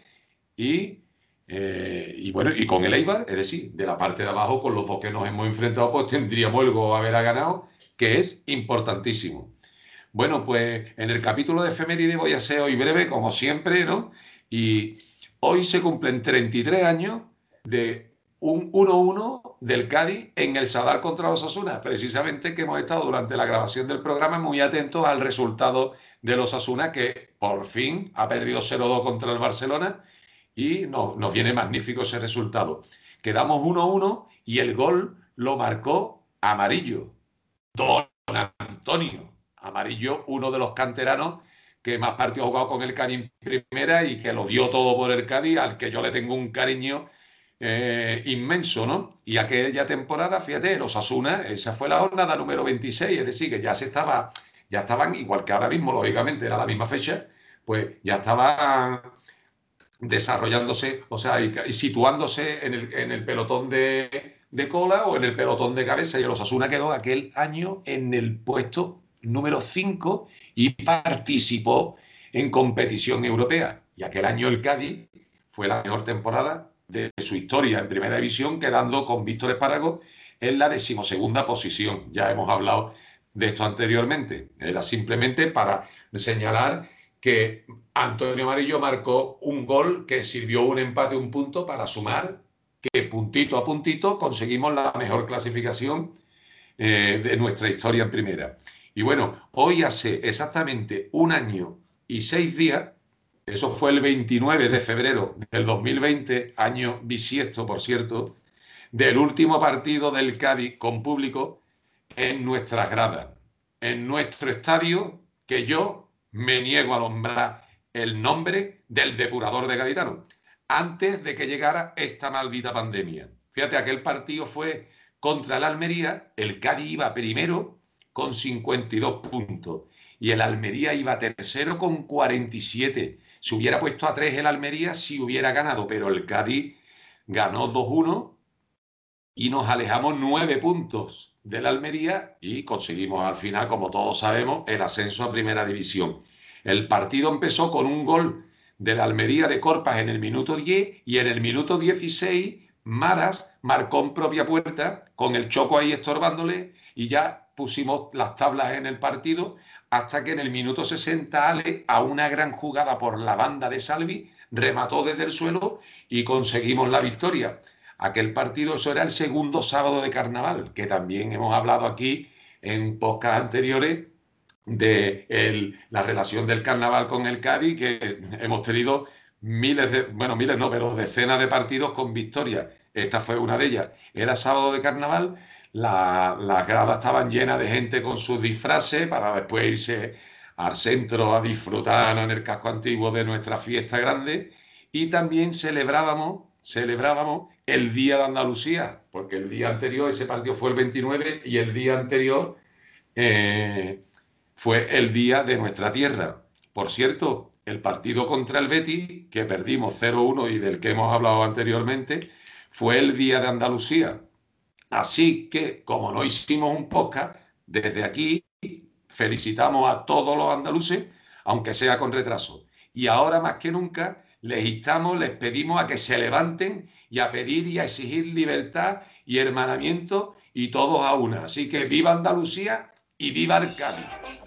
y, eh, y bueno, y con el Eibar, es decir, de la parte de abajo, con los dos que nos hemos enfrentado, pues tendríamos el gol a verá ganado, que es importantísimo. Bueno, pues en el capítulo de efeméride voy a ser hoy breve, como siempre, ¿no? Y hoy se cumplen 33 años de un 1-1 del Cádiz en el Sadar contra los Asuna. Precisamente que hemos estado durante la grabación del programa muy atentos al resultado de los Asuna, que por fin ha perdido 0-2 contra el Barcelona y no, nos viene magnífico ese resultado. Quedamos 1-1 y el gol lo marcó Amarillo, Don Antonio. Amarillo, uno de los canteranos que más partidos ha jugado con el Cádiz en primera y que lo dio todo por el Cádiz, al que yo le tengo un cariño eh, inmenso, ¿no? Y aquella temporada, fíjate, los Asuna, esa fue la jornada número 26, es decir, que ya se estaba, ya estaban, igual que ahora mismo, lógicamente, era la misma fecha, pues ya estaban desarrollándose, o sea, y, situándose en el, pelotón de, de, cola o en el pelotón de cabeza. Y los Asuna quedó aquel año en el puesto número 5 y participó en competición europea. Y aquel año el Cádiz fue la mejor temporada de su historia en primera división, quedando con Víctor Espárrago en la decimosegunda posición. Ya hemos hablado de esto anteriormente. Era simplemente para señalar que Antonio Amarillo marcó un gol que sirvió un empate, un punto para sumar que puntito a puntito conseguimos la mejor clasificación eh, de nuestra historia en primera. Y bueno, hoy hace exactamente un año y seis días, eso fue el 29 de febrero del 2020, año bisiesto, por cierto, del último partido del Cádiz con público en nuestras gradas, en nuestro estadio, que yo me niego a nombrar el nombre del depurador de Gaditano, antes de que llegara esta maldita pandemia. Fíjate, aquel partido fue contra el Almería, el Cádiz iba primero con 52 puntos y el Almería iba tercero con 47. Se hubiera puesto a 3 el Almería si hubiera ganado, pero el Cádiz ganó 2-1 y nos alejamos 9 puntos del Almería y conseguimos al final, como todos sabemos, el ascenso a Primera División. El partido empezó con un gol del Almería de Corpas en el minuto 10 y en el minuto 16 Maras marcó en propia puerta con el Choco ahí estorbándole y ya pusimos las tablas en el partido hasta que en el minuto 60 Ale, a una gran jugada por la banda de Salvi, remató desde el suelo y conseguimos la victoria. Aquel partido, eso era el segundo sábado de carnaval, que también hemos hablado aquí en podcast anteriores de la relación del carnaval con el Cádiz, que hemos tenido miles de, bueno, miles no, pero decenas de partidos con victoria. Esta fue una de ellas. Era sábado de carnaval las gradas estaban llenas de gente con sus disfraces para después irse al centro a disfrutar en el casco antiguo de nuestra fiesta grande y también celebrábamos, celebrábamos el Día de Andalucía, porque el día anterior, ese partido fue el 29 y el día anterior eh, fue el Día de nuestra tierra. Por cierto, el partido contra el Betis, que perdimos 0-1 y del que hemos hablado anteriormente, fue el Día de Andalucía. Así que, como no hicimos un podcast, desde aquí felicitamos a todos los andaluces, aunque sea con retraso. Y ahora más que nunca les instamos, les pedimos a que se levanten y a pedir y a exigir libertad y hermanamiento y todos a una. Así que viva Andalucía y viva el